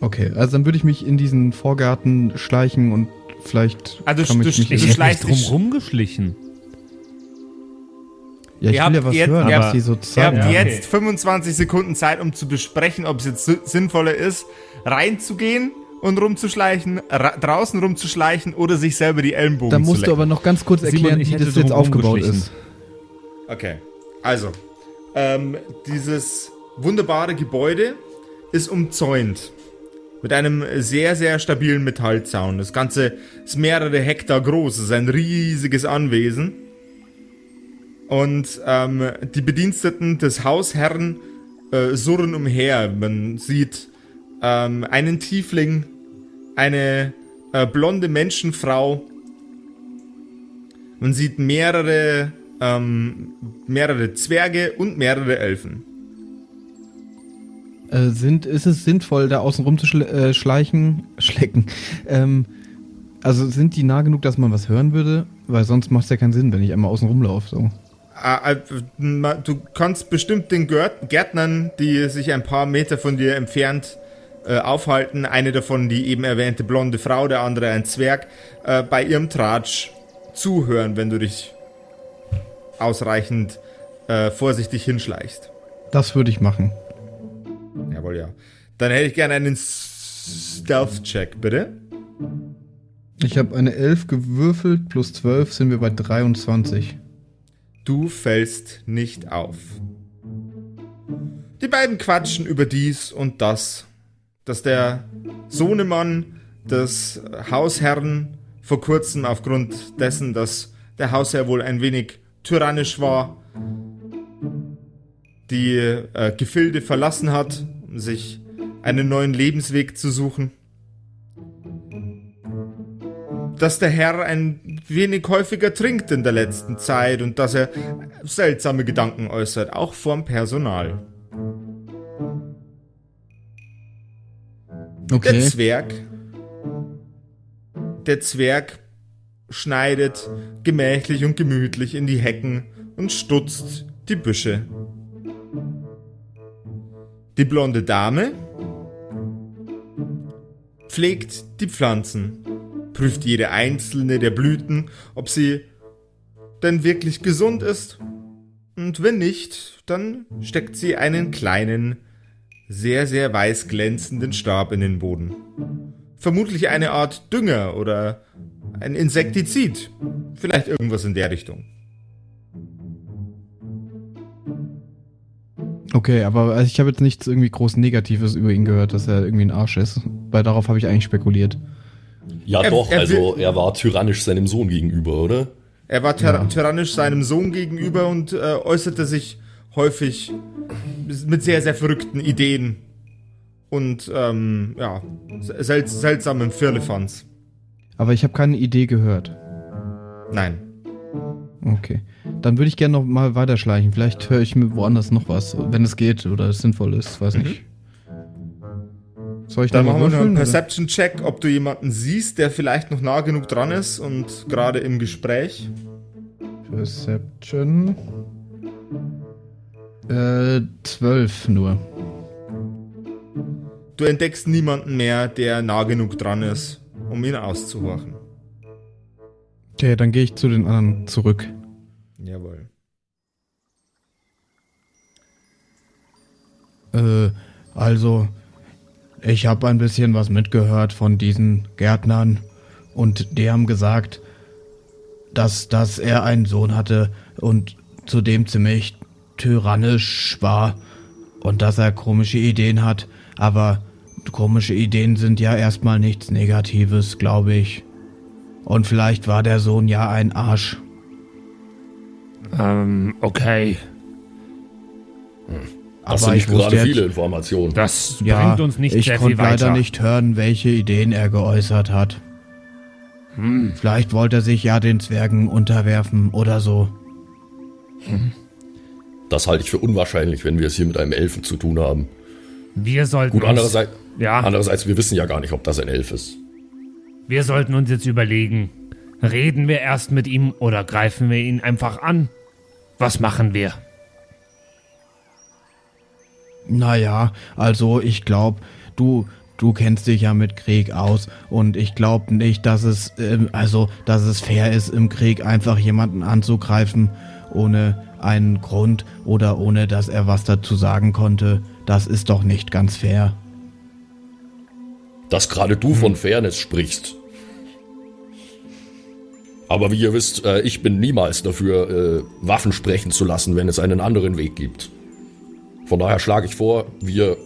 Okay, also dann würde ich mich in diesen Vorgarten schleichen und vielleicht. Also kann du- ich mich du hätte schleichst nicht dich- drum rumgeschlichen. Ja, ich Ihr will ja habt was jetzt- hören, ihr was die so Ihr sagen. habt Ja, okay. jetzt 25 Sekunden Zeit, um zu besprechen, ob es jetzt si- sinnvoller ist, reinzugehen und rumzuschleichen, ra draußen rumzuschleichen oder sich selber die Ellenbogen Da zu musst du lecken. aber noch ganz kurz Simon, erklären, ich wie das jetzt aufgebaut ist. Okay, also, ähm, dieses wunderbare Gebäude ist umzäunt mit einem sehr, sehr stabilen Metallzaun. Das Ganze ist mehrere Hektar groß, es ist ein riesiges Anwesen. Und ähm, die Bediensteten des Hausherrn äh, surren umher. Man sieht ähm, einen Tiefling, eine äh, blonde Menschenfrau. Man sieht mehrere, ähm, mehrere Zwerge und mehrere Elfen. Äh, sind, ist es sinnvoll, da außen rum zu schle äh, schleichen, schlecken? Ähm, also sind die nah genug, dass man was hören würde? Weil sonst macht es ja keinen Sinn, wenn ich einmal außen rumlaufe. So. Äh, äh, Du kannst bestimmt den Gärt Gärtnern, die sich ein paar Meter von dir entfernt äh, aufhalten, eine davon die eben erwähnte blonde Frau, der andere ein Zwerg, äh, bei ihrem Tratsch zuhören, wenn du dich ausreichend äh, vorsichtig hinschleichst. Das würde ich machen. Jawohl, ja. Dann hätte ich gerne einen Stealth-Check, bitte. Ich habe eine 11 gewürfelt, plus 12 sind wir bei 23. Du fällst nicht auf. Die beiden quatschen über dies und das, dass der Sohnemann des Hausherrn vor kurzem aufgrund dessen, dass der Hausherr wohl ein wenig tyrannisch war, die äh, Gefilde verlassen hat, um sich einen neuen Lebensweg zu suchen. Dass der Herr ein wenig häufiger trinkt in der letzten Zeit und dass er seltsame Gedanken äußert, auch vorm Personal. Der Okay. Zwerg. Der Zwerg schneidet gemächlich und gemütlich in die Hecken und stutzt die Büsche. Die blonde Dame pflegt die Pflanzen, prüft jede einzelne der Blüten, ob sie denn wirklich gesund ist. Und wenn nicht, dann steckt sie einen kleinen, sehr, sehr weiß glänzenden Stab in den Boden. Vermutlich eine Art Dünger oder ein Insektizid. Vielleicht irgendwas in der Richtung. Okay, aber also ich habe jetzt nichts irgendwie groß Negatives über ihn gehört, dass er irgendwie ein Arsch ist. Weil darauf habe ich eigentlich spekuliert. Ja, Er- doch, er also er war tyrannisch seinem Sohn gegenüber, oder? Er war tyra tyrannisch seinem Sohn gegenüber und äh, äußerte sich häufig mit sehr, sehr verrückten Ideen und ähm, ja, sel seltsamen Firlefanz. Aber ich habe keine Idee gehört. Nein. Okay. Dann würde ich gerne noch mal weiterschleichen. Vielleicht höre ich mir woanders noch was, wenn es geht oder es sinnvoll ist. Weiß nicht. Soll ich Dann da machen wir einen? Perception-Check, ob du jemanden siehst, der vielleicht noch nah genug dran ist und gerade im Gespräch. Perception. Äh, zwölf nur. Du entdeckst niemanden mehr, der nah genug dran ist, um ihn auszuhorchen. Okay, dann gehe ich zu den anderen zurück. Jawohl. Äh, also, ich habe ein bisschen was mitgehört von diesen Gärtnern und die haben gesagt, dass, dass er einen Sohn hatte und zudem ziemlich tyrannisch war und dass er komische Ideen hat, aber komische Ideen sind ja erstmal nichts Negatives, glaube ich. Und vielleicht war der Sohn ja ein Arsch. Ähm, okay. Das Aber ich nicht gerade viele Informationen. Das Ja, bringt uns nicht ich sehr konnte viel weiter. leider nicht hören, welche Ideen er geäußert hat. Hm. Vielleicht wollte er sich ja den Zwergen unterwerfen oder so. Das halte ich für unwahrscheinlich, wenn wir es hier mit einem Elfen zu tun haben. Wir sollten Gut, uns, andererseits, ja, andererseits, wir wissen ja gar nicht, ob das ein Elf ist. wir sollten uns jetzt überlegen, reden wir erst mit ihm oder greifen wir ihn einfach an? Was machen wir? Naja, also ich glaube, du, du kennst dich ja mit Krieg aus und ich glaube nicht, dass es, ähm, also, dass es fair ist, im Krieg einfach jemanden anzugreifen, ohne einen Grund oder ohne, dass er was dazu sagen konnte. Das ist doch nicht ganz fair. Dass gerade du von Fairness sprichst. Aber wie ihr wisst, äh, ich bin niemals dafür, äh, Waffen sprechen zu lassen, wenn es einen anderen Weg gibt. Von daher schlage ich vor, wir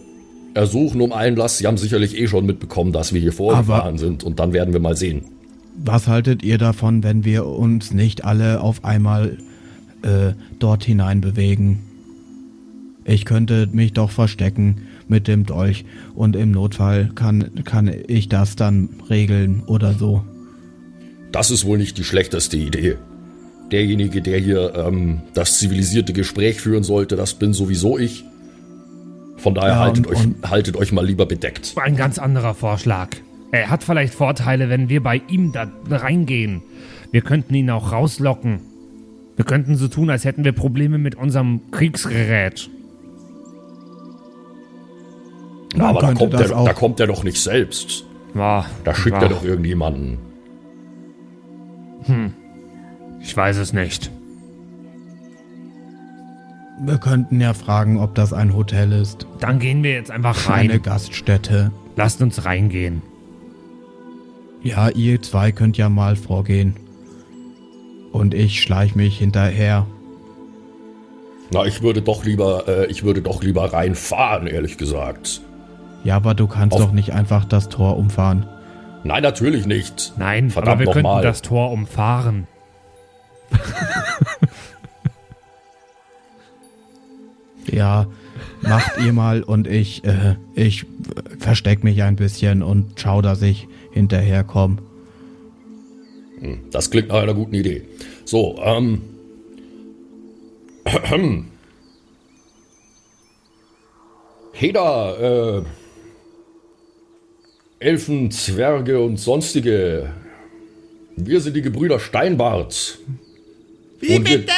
ersuchen um Einlass. Sie haben sicherlich eh schon mitbekommen, dass wir hier vorgefahren sind und dann werden wir mal sehen. Was haltet ihr davon, wenn wir uns nicht alle auf einmal äh, dort hinein bewegen? Ich könnte mich doch verstecken mit dem Dolch und im Notfall kann, kann ich das dann regeln oder so. Das ist wohl nicht die schlechteste Idee. Derjenige, der hier ähm, das zivilisierte Gespräch führen sollte, das bin sowieso ich. Von daher Ja, haltet, und- euch, und- haltet euch mal lieber bedeckt. Ein ganz anderer Vorschlag. Er hat vielleicht Vorteile, wenn wir bei ihm da reingehen. Wir könnten ihn auch rauslocken. Wir könnten so tun, als hätten wir Probleme mit unserem Kriegsgerät. Man Aber da kommt, er, auch- da kommt er doch nicht selbst. Ja, Da schickt ja, er doch irgendjemanden. Ich weiß es nicht. Wir könnten ja fragen, ob das ein Hotel ist. Dann gehen wir jetzt einfach Eine rein. Gaststätte. Lasst uns reingehen. Ja, ihr zwei könnt ja mal vorgehen. Und ich schleich mich hinterher. Na, ich würde doch lieber, äh, ich würde doch lieber reinfahren, ehrlich gesagt. Ja, aber du kannst Auf- doch nicht einfach das Tor umfahren. Nein, natürlich nicht. Nein, Verdammt aber wir könnten nochmal. das Tor umfahren. Ja, macht ihr mal und ich, äh, ich versteck mich ein bisschen und schau, dass ich hinterherkomme. Das klingt nach einer guten Idee. So, ähm. Heda, äh. Elfen, Zwerge und sonstige. Wir sind die Gebrüder Steinbart. Wie Und wir- bitte?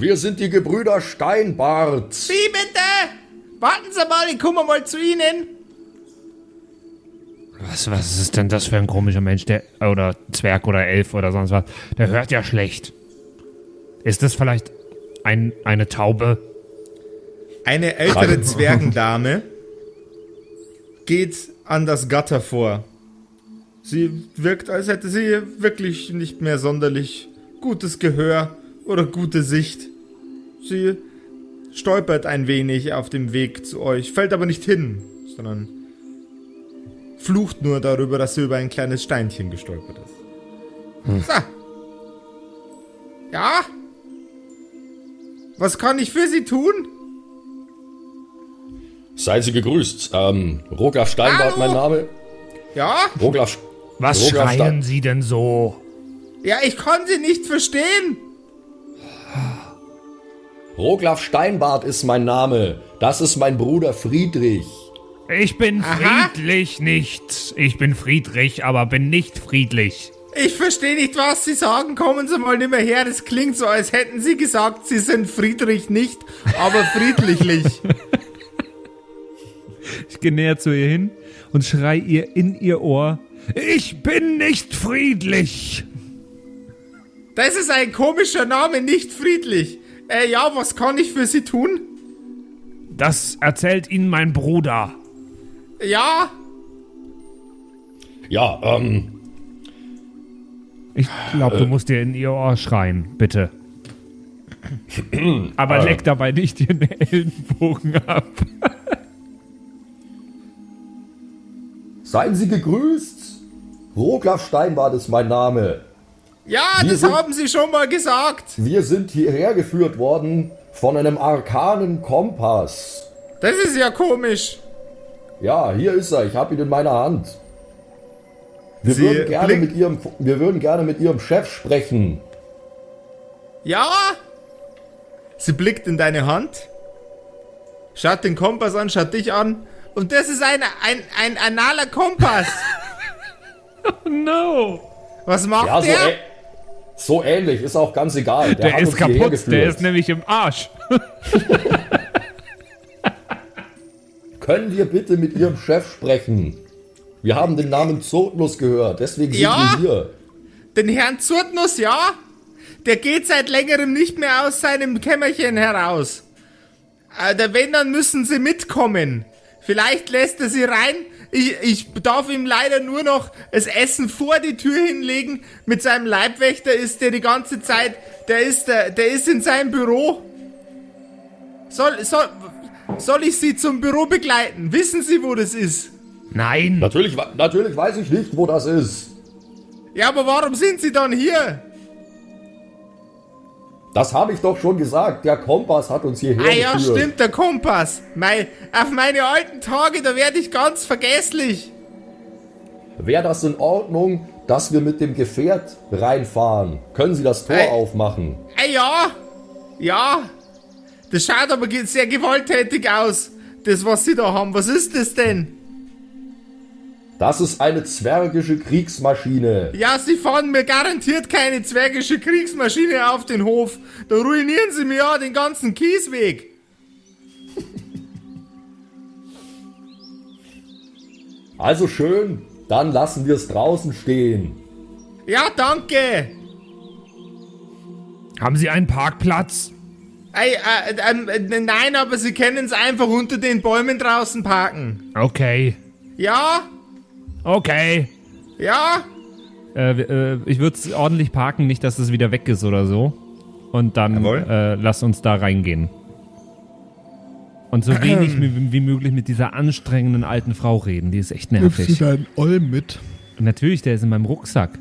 Wir sind die Gebrüder Steinbart. Wie bitte? Warten Sie mal, ich komme mal zu Ihnen. Was, was ist denn das für ein komischer Mensch, der oder Zwerg oder Elf oder sonst was? Der hört ja schlecht. Ist das vielleicht ein, eine Taube? Eine ältere Gerade- Zwergendame geht an das Gatter vor. Sie wirkt, als hätte sie wirklich nicht mehr sonderlich gutes Gehör oder gute Sicht. Sie stolpert ein wenig auf dem Weg zu euch, fällt aber nicht hin, sondern flucht nur darüber, dass sie über ein kleines Steinchen gestolpert ist. So. Ja? Was kann ich für Sie tun? Seien Sie gegrüßt. Ähm, Roglaf Steinbart, Hallo? mein Name. Ja? Roglaf, Was Roglaf schreien Stein- Sie denn so? Ja, ich kann Sie nicht verstehen. Roglaf Steinbart ist mein Name. Das ist mein Bruder Friedrich. Ich bin Aha. friedlich nicht. Ich bin friedlich, aber bin nicht friedlich. Ich verstehe nicht, was Sie sagen. Kommen Sie mal nicht mehr her. Das klingt so, als hätten Sie gesagt, Sie sind Friedrich nicht, aber friedlichlich. Ich gehe näher zu ihr hin und schrei ihr in ihr Ohr. Ich bin nicht friedlich. Das ist ein komischer Name, nicht friedlich. Äh, ja, was kann ich für Sie tun? Das erzählt Ihnen mein Bruder. Ja, Ja, ähm, Ich glaube, du musst dir in ihr Ohr schreien, bitte. Aber leck dabei nicht ihren Ellenbogen ab. seien Sie gegrüßt. Roglaf Steinbart ist mein Name. Ja, Wir das sind- haben Sie schon mal gesagt. Wir sind hierher geführt worden von einem arkanen Kompass. Das ist ja komisch. Ja, hier ist er. Ich habe ihn in meiner Hand. Wir Sie würden, gerne mit ihrem, wir würden gerne mit Ihrem Chef sprechen. Ja? Sie blickt in deine Hand, schaut den Kompass an, schaut dich an. Und das ist ein, ein, ein analer Kompass. No. Was macht Ja, so, der? So ähnlich. Ist auch ganz egal. Der, Der hat ist kaputt, der ist nämlich im Arsch. Können wir bitte mit Ihrem Chef sprechen? Wir haben den Namen Zotnus gehört. Deswegen sind Ja? wir hier. Den Herrn Zurtnus, ja? Der geht seit längerem nicht mehr aus seinem Kämmerchen heraus. Da wenn, dann müssen sie mitkommen. Vielleicht lässt er sie rein. Ich, ich darf ihm leider nur noch das Essen vor die Tür hinlegen. Mit seinem Leibwächter ist der die ganze Zeit, der ist, der, der ist in seinem Büro. Soll, soll, soll ich Sie zum Büro begleiten? Wissen Sie, wo das ist? Nein. Natürlich, natürlich weiß ich nicht, wo das ist. Ja, aber warum sind Sie dann hier? Das habe ich doch schon gesagt. Der Kompass hat uns hierher Ah ja, geführt. stimmt, der Kompass. Mei, auf meine alten Tage, da werde ich ganz vergesslich. Wäre das in Ordnung, dass wir mit dem Gefährt reinfahren? Können Sie das Tor Ey. aufmachen? Ah ja, ja. Das schaut aber sehr gewalttätig aus, das, was Sie da haben. Was ist das denn? Das ist eine zwergische Kriegsmaschine. Ja, Sie fahren mir garantiert keine zwergische Kriegsmaschine auf den Hof. Da ruinieren Sie mir ja den ganzen Kiesweg. Also schön, dann lassen wir es draußen stehen. Ja, danke. Haben Sie einen Parkplatz? Ey, äh, ähm, äh, nein, aber Sie können es einfach unter den Bäumen draußen parken. Okay. Ja, Okay. ja. Äh, äh, ich würde es ordentlich parken, nicht, dass es wieder weg ist oder so. Und dann äh, lass uns da reingehen. Und so wenig wie, wie möglich mit dieser anstrengenden alten Frau reden. Die ist echt Nimmst du nervig. deinen Olm mit? Natürlich, der ist in meinem Rucksack.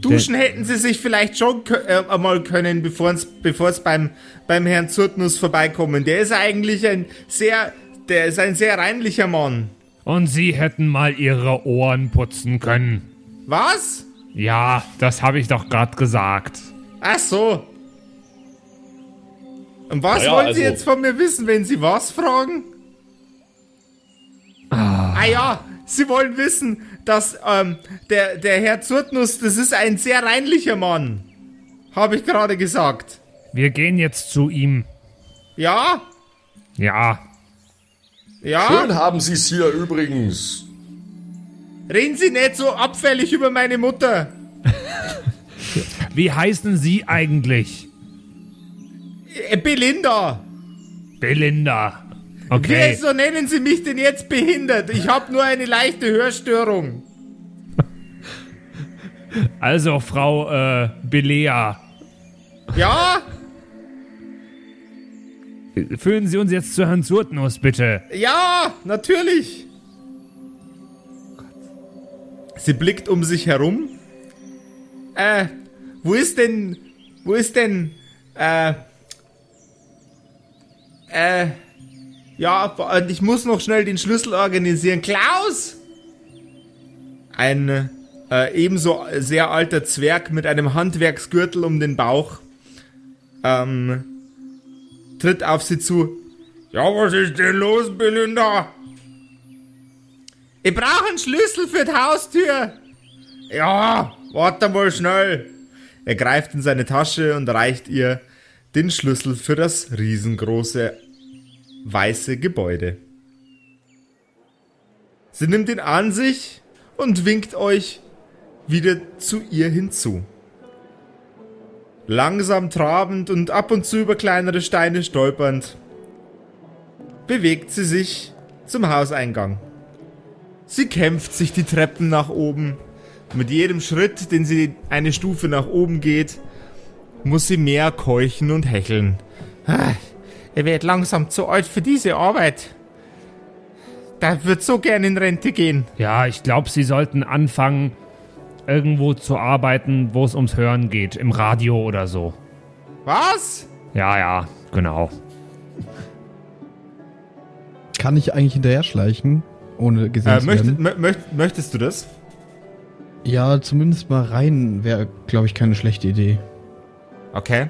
Duschen hätten sie sich vielleicht schon äh, einmal können, bevor es beim, beim Herrn Zurtnus vorbeikommen. Der ist eigentlich ein sehr, der ist ein sehr reinlicher Mann. Und Sie hätten mal Ihre Ohren putzen können. Was? Ja, das habe ich doch gerade gesagt. Ach so. Und was Naja, wollen Sie also- jetzt von mir wissen, wenn Sie was fragen? Ah, ja, Sie wollen wissen, dass ähm, der, der Herr Zurtnus, das ist ein sehr reinlicher Mann. Habe ich gerade gesagt. Wir gehen jetzt zu ihm. Ja? Ja. Ja? Schön haben Sie es hier übrigens. Reden Sie nicht so abfällig über meine Mutter. Wie heißen Sie eigentlich? Äh, Belinda. Belinda. Okay. Wieso nennen Sie mich denn jetzt behindert? Ich habe nur eine leichte Hörstörung. Also, Frau äh, Belea. Ja? Führen Sie uns jetzt zu Herrn Surtnuss, bitte. Ja, natürlich. Sie blickt um sich herum. Äh, wo ist denn, wo ist denn, äh, äh, ja, ich muss noch schnell den Schlüssel organisieren. Klaus! Ein äh, ebenso sehr alter Zwerg mit einem Handwerksgürtel um den Bauch ähm, tritt auf sie zu. Ja, was ist denn los, Belinda? Ich brauche einen Schlüssel für die Haustür. Ja, warte mal schnell. Er greift in seine Tasche und reicht ihr den Schlüssel für das riesengroße weiße Gebäude. Sie nimmt ihn an sich und winkt euch wieder zu ihr hinzu. Langsam trabend und ab und zu über kleinere Steine stolpernd, bewegt sie sich zum Hauseingang. Sie kämpft sich die Treppen nach oben. Mit jedem Schritt, den sie eine Stufe nach oben geht, muss sie mehr keuchen und hecheln. Ah, er wird langsam zu alt für diese Arbeit. Da wird so gern in Rente gehen. Ja, ich glaube, Sie sollten anfangen, irgendwo zu arbeiten, wo es ums Hören geht. Im Radio oder so. Was? Ja, ja, genau. Kann ich eigentlich hinterher schleichen, ohne gesehen Äh, zu möcht, werden? mö- möcht, möchtest du das? Ja, zumindest mal rein wäre, glaube ich, keine schlechte Idee. Okay.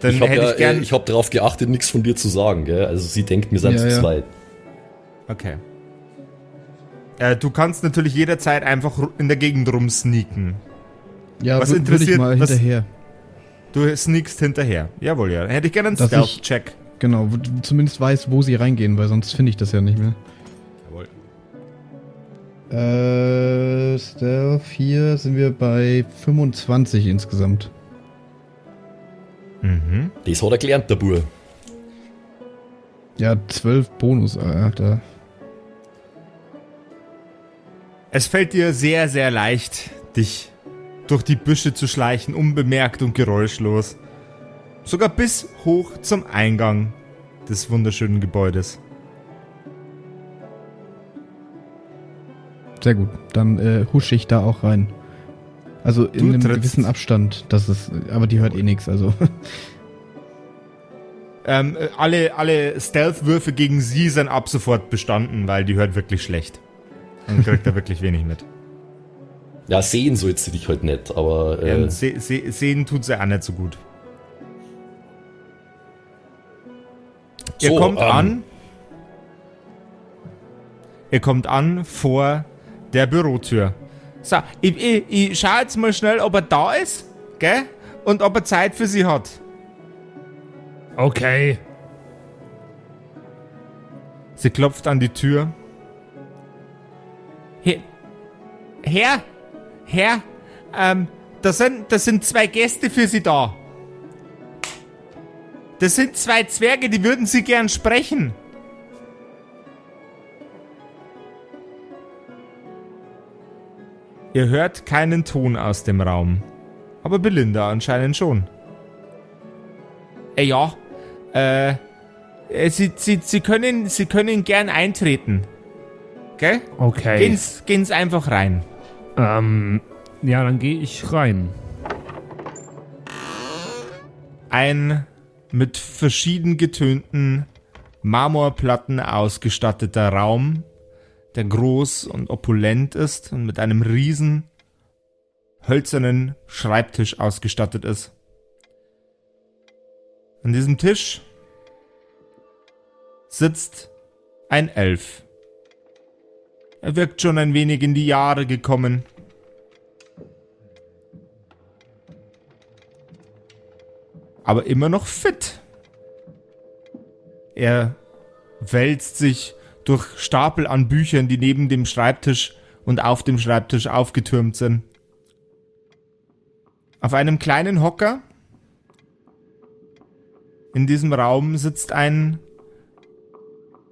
Dann ich habe hätte ja, ich gern. äh, ich hab darauf geachtet, nichts von dir zu sagen, gell? Also sie denkt, wir sind Ja, zu ja. zweit. okay. Äh, du kannst natürlich jederzeit einfach in der Gegend rumsneaken. Ja, Was würde ich interessiert- mal was- hinterher. Du sneakst hinterher. Jawohl, ja. Hätte ich gerne einen Stealth-Check. Genau, wo du zumindest weiß, wo sie reingehen, weil sonst finde ich das ja nicht mehr. Jawohl. Äh, Stealth 4 sind wir bei 25 insgesamt. Mhm. Das hat er gelernt, der Bur. Ja, 12 Bonus, Alter. Es fällt dir sehr, sehr leicht, dich durch die Büsche zu schleichen, unbemerkt und geräuschlos. Sogar bis hoch zum Eingang des wunderschönen Gebäudes. Sehr gut. Dann äh, husche ich da auch rein. Also in Du einem gewissen Abstand. Das ist, aber die hört eh nichts. Also Ähm, äh, alle alle Stealth-Würfe gegen sie sind ab sofort bestanden, weil die hört wirklich schlecht. Und kriegt da wirklich wenig mit. Ja, sehen sollst du dich halt nicht, aber äh, Ähm, se se sehen tut sie auch nicht so gut. Ihr So, kommt ähm, an. Ihr kommt an vor der Bürotür. So, ich, ich, ich schau jetzt mal schnell, ob er da ist, gell? Und ob er Zeit für sie hat. Okay. Sie klopft an die Tür. Herr, Herr, ähm, das sind, das sind zwei Gäste für Sie da. Das sind zwei Zwerge, die würden Sie gern sprechen. Ihr hört keinen Ton aus dem Raum. Aber Belinda anscheinend schon. Äh, ja, äh, äh, Sie, Sie, Sie, können, Sie können gern eintreten. Gell? Okay. Gehen Sie gehen Sie einfach rein. Ähm, ja, dann gehe ich rein. Ein mit verschieden getönten Marmorplatten ausgestatteter Raum, der groß und opulent ist und mit einem riesen hölzernen Schreibtisch ausgestattet ist. An diesem Tisch sitzt ein Elf. Er wirkt schon ein wenig in die Jahre gekommen. aber immer noch fit. Er wälzt sich durch Stapel an Büchern, die neben dem Schreibtisch und auf dem Schreibtisch aufgetürmt sind. Auf einem kleinen Hocker in diesem Raum sitzt ein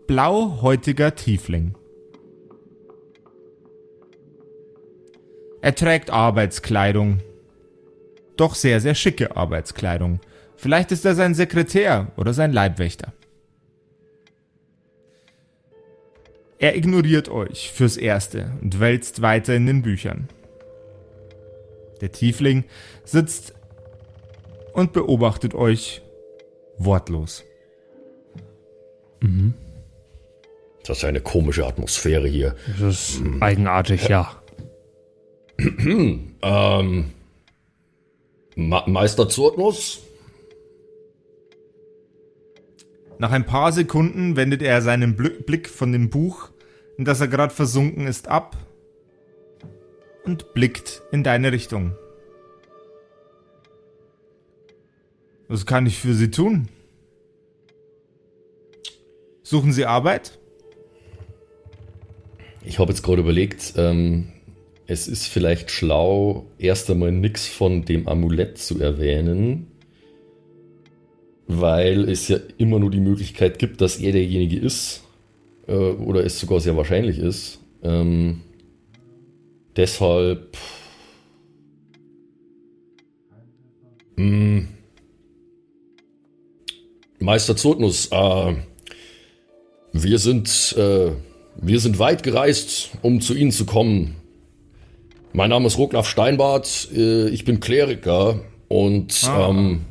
blauhäutiger Tiefling. Er trägt Arbeitskleidung. Doch sehr, sehr schicke Arbeitskleidung. Vielleicht ist er sein Sekretär oder sein Leibwächter. Er ignoriert euch fürs Erste und wälzt weiter in den Büchern. Der Tiefling sitzt und beobachtet euch wortlos. Mhm. Das ist eine komische Atmosphäre hier. Das ist mhm. eigenartig, ja. Ähm, Ma Meister Zurtnus? Nach ein paar Sekunden wendet er seinen Bl Blick von dem Buch, in das er gerade versunken ist, ab und blickt in deine Richtung. Was kann ich für Sie tun? Suchen Sie Arbeit? Ich habe jetzt gerade überlegt, ähm, es ist vielleicht schlau, erst einmal nichts von dem Amulett zu erwähnen, weil es ja immer nur die Möglichkeit gibt, dass er derjenige ist, äh, oder es sogar sehr wahrscheinlich ist. Ähm, deshalb. Mh, Meister Zotnus, äh, wir sind, äh, wir sind weit gereist, um zu Ihnen zu kommen. Mein Name ist Roglaf Steinbart, äh, ich bin Kleriker und Ah. ähm,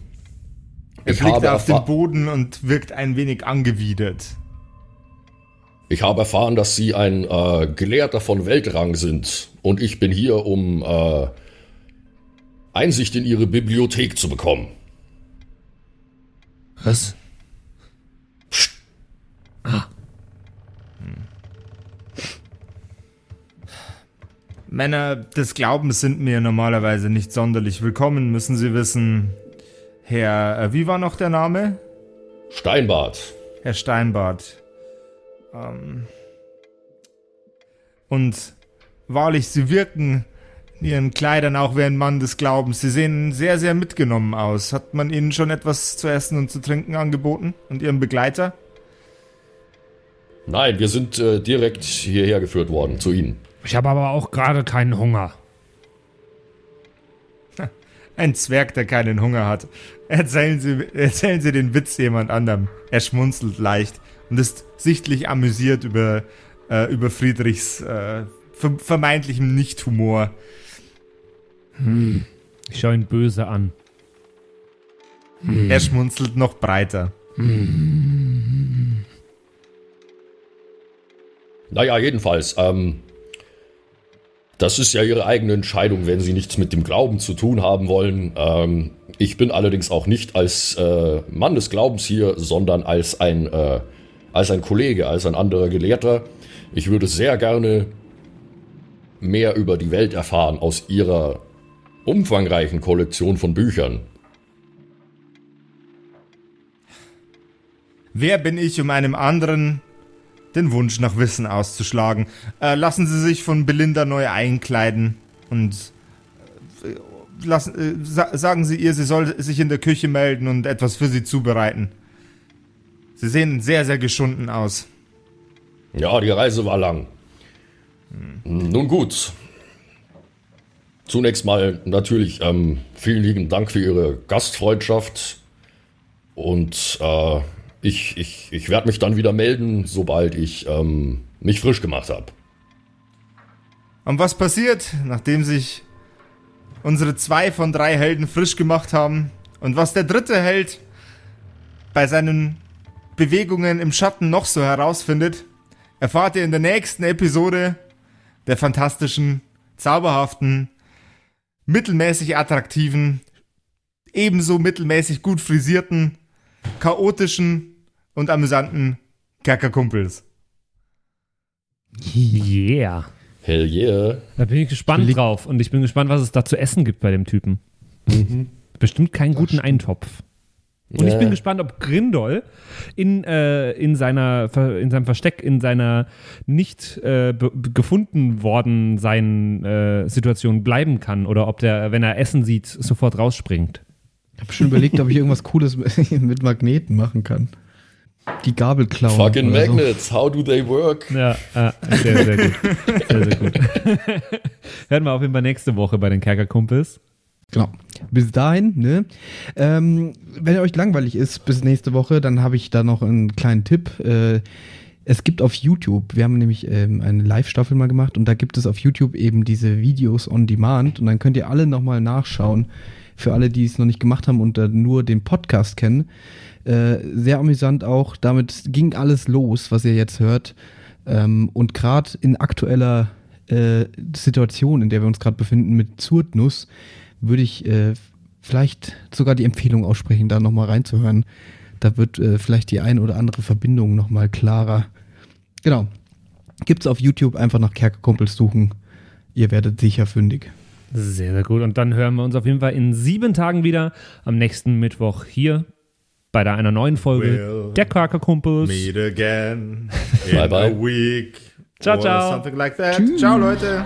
Er Ich blickt habe auf den Boden und wirkt ein wenig angewidert. ich habe erfahren, dass Sie ein äh, Gelehrter von Weltrang sind und ich bin hier, um äh, Einsicht in Ihre Bibliothek zu bekommen. Was? Männer des Glaubens sind mir normalerweise nicht sonderlich willkommen, müssen Sie wissen. Herr, äh, wie war noch der Name? Steinbart, Herr Steinbart. Ähm, und wahrlich, Sie wirken in Ihren Kleidern auch wie ein Mann des Glaubens. Sie sehen sehr, sehr mitgenommen aus. Hat man Ihnen schon etwas zu essen und zu trinken angeboten? Und Ihrem Begleiter? nein, wir sind äh, direkt hierher geführt worden, zu Ihnen. Ich habe aber auch gerade keinen Hunger. Ein Zwerg, der keinen Hunger hat. Erzählen Sie, erzählen Sie den Witz jemand anderem. Er schmunzelt leicht und ist sichtlich amüsiert über, äh, über Friedrichs äh, ver vermeintlichem Nichthumor. Ich schaue ihn böse an. Er schmunzelt noch breiter. Naja, jedenfalls, ähm, das ist ja Ihre eigene Entscheidung, wenn Sie nichts mit dem Glauben zu tun haben wollen. Ähm, ich bin allerdings auch nicht als äh, Mann des Glaubens hier, sondern als ein, äh, als ein Kollege, als ein anderer Gelehrter. Ich würde sehr gerne mehr über die Welt erfahren aus Ihrer umfangreichen Kollektion von Büchern. Wer bin ich, um einem anderen den Wunsch nach Wissen auszuschlagen? Äh, lassen Sie sich von Belinda neu einkleiden und äh, lassen, äh, sa sagen Sie ihr, sie soll sich in der Küche melden und etwas für Sie zubereiten. Sie sehen sehr, sehr geschunden aus. Ja, die Reise war lang. Nun gut. Zunächst mal natürlich ähm, vielen lieben Dank für Ihre Gastfreundschaft. Und äh, ich, ich, ich werde mich dann wieder melden, sobald ich ähm, mich frisch gemacht habe. Und was passiert, nachdem sich unsere zwei von drei Helden frisch gemacht haben? Und was der dritte Held bei seinen Bewegungen im Schatten noch so herausfindet, erfahrt ihr in der nächsten Episode der fantastischen, zauberhaften, mittelmäßig attraktiven, ebenso mittelmäßig gut frisierten, chaotischen und amüsanten Kerkerkumpels. Yeah. Hell yeah. Da bin ich gespannt drauf und ich bin gespannt, was es da zu essen gibt bei dem Typen. Bestimmt keinen guten Eintopf. Und ich Ja. bin gespannt, ob Grindol in, äh, in, seiner, in seinem Versteck, in seiner nicht äh, gefunden worden sein äh, Situation bleiben kann oder ob der, wenn er Essen sieht, sofort rausspringt. Ich habe schon überlegt, ob ich irgendwas Cooles mit Magneten machen kann. Die Gabel klauen. Fucking oder so. Magnets, how do they work? Ja, äh, sehr, sehr gut. Sehr, sehr gut. Hören wir auf jeden Fall nächste Woche bei den Kerkerkumpels. Genau. Bis dahin, ne? Ähm, wenn euch langweilig ist bis nächste Woche, dann habe ich da noch einen kleinen Tipp. Äh, es gibt auf YouTube, wir haben nämlich ähm, eine Live-Staffel mal gemacht und da gibt es auf YouTube eben diese Videos on Demand und dann könnt ihr alle nochmal nachschauen. Für alle, die es noch nicht gemacht haben und äh, nur den Podcast kennen. Äh, sehr amüsant auch. Damit ging alles los, was ihr jetzt hört. Ähm, und gerade in aktueller äh, Situation, in der wir uns gerade befinden mit Zurtnuss, würde ich äh, vielleicht sogar die Empfehlung aussprechen, da nochmal reinzuhören. Da wird äh, vielleicht die ein oder andere Verbindung nochmal klarer. Genau. Gibt's auf YouTube einfach nach Kerkerkumpels suchen. Ihr werdet sicher fündig. Sehr, sehr gut. Und dann hören wir uns auf jeden Fall in sieben Tagen wieder am nächsten Mittwoch hier bei der einer neuen Folge We'll der Kerkerkumpels. Meet again in Bye, bye. a week. Ciao, ciao. Something like that. Ciao, Leute.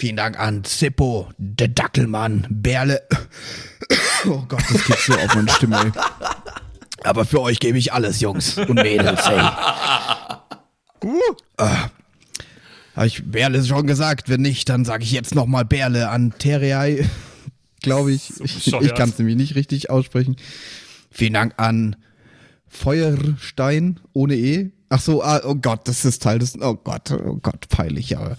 vielen Dank an Zippo, der Dackelmann, Berle, oh Gott, das geht so auf meine Stimme, ey. Aber für euch gebe ich alles, Jungs und Mädels, hey. Habe ich Berle schon gesagt? Wenn nicht, dann sage ich jetzt nochmal Berle an Terrei. Glaube ich. ich bescheuert. ich kann es nämlich nicht richtig aussprechen. Vielen Dank an Feuerstein ohne E. Ach so, ah, oh Gott, das ist Teil des. Oh Gott, oh Gott, peinlich, aber.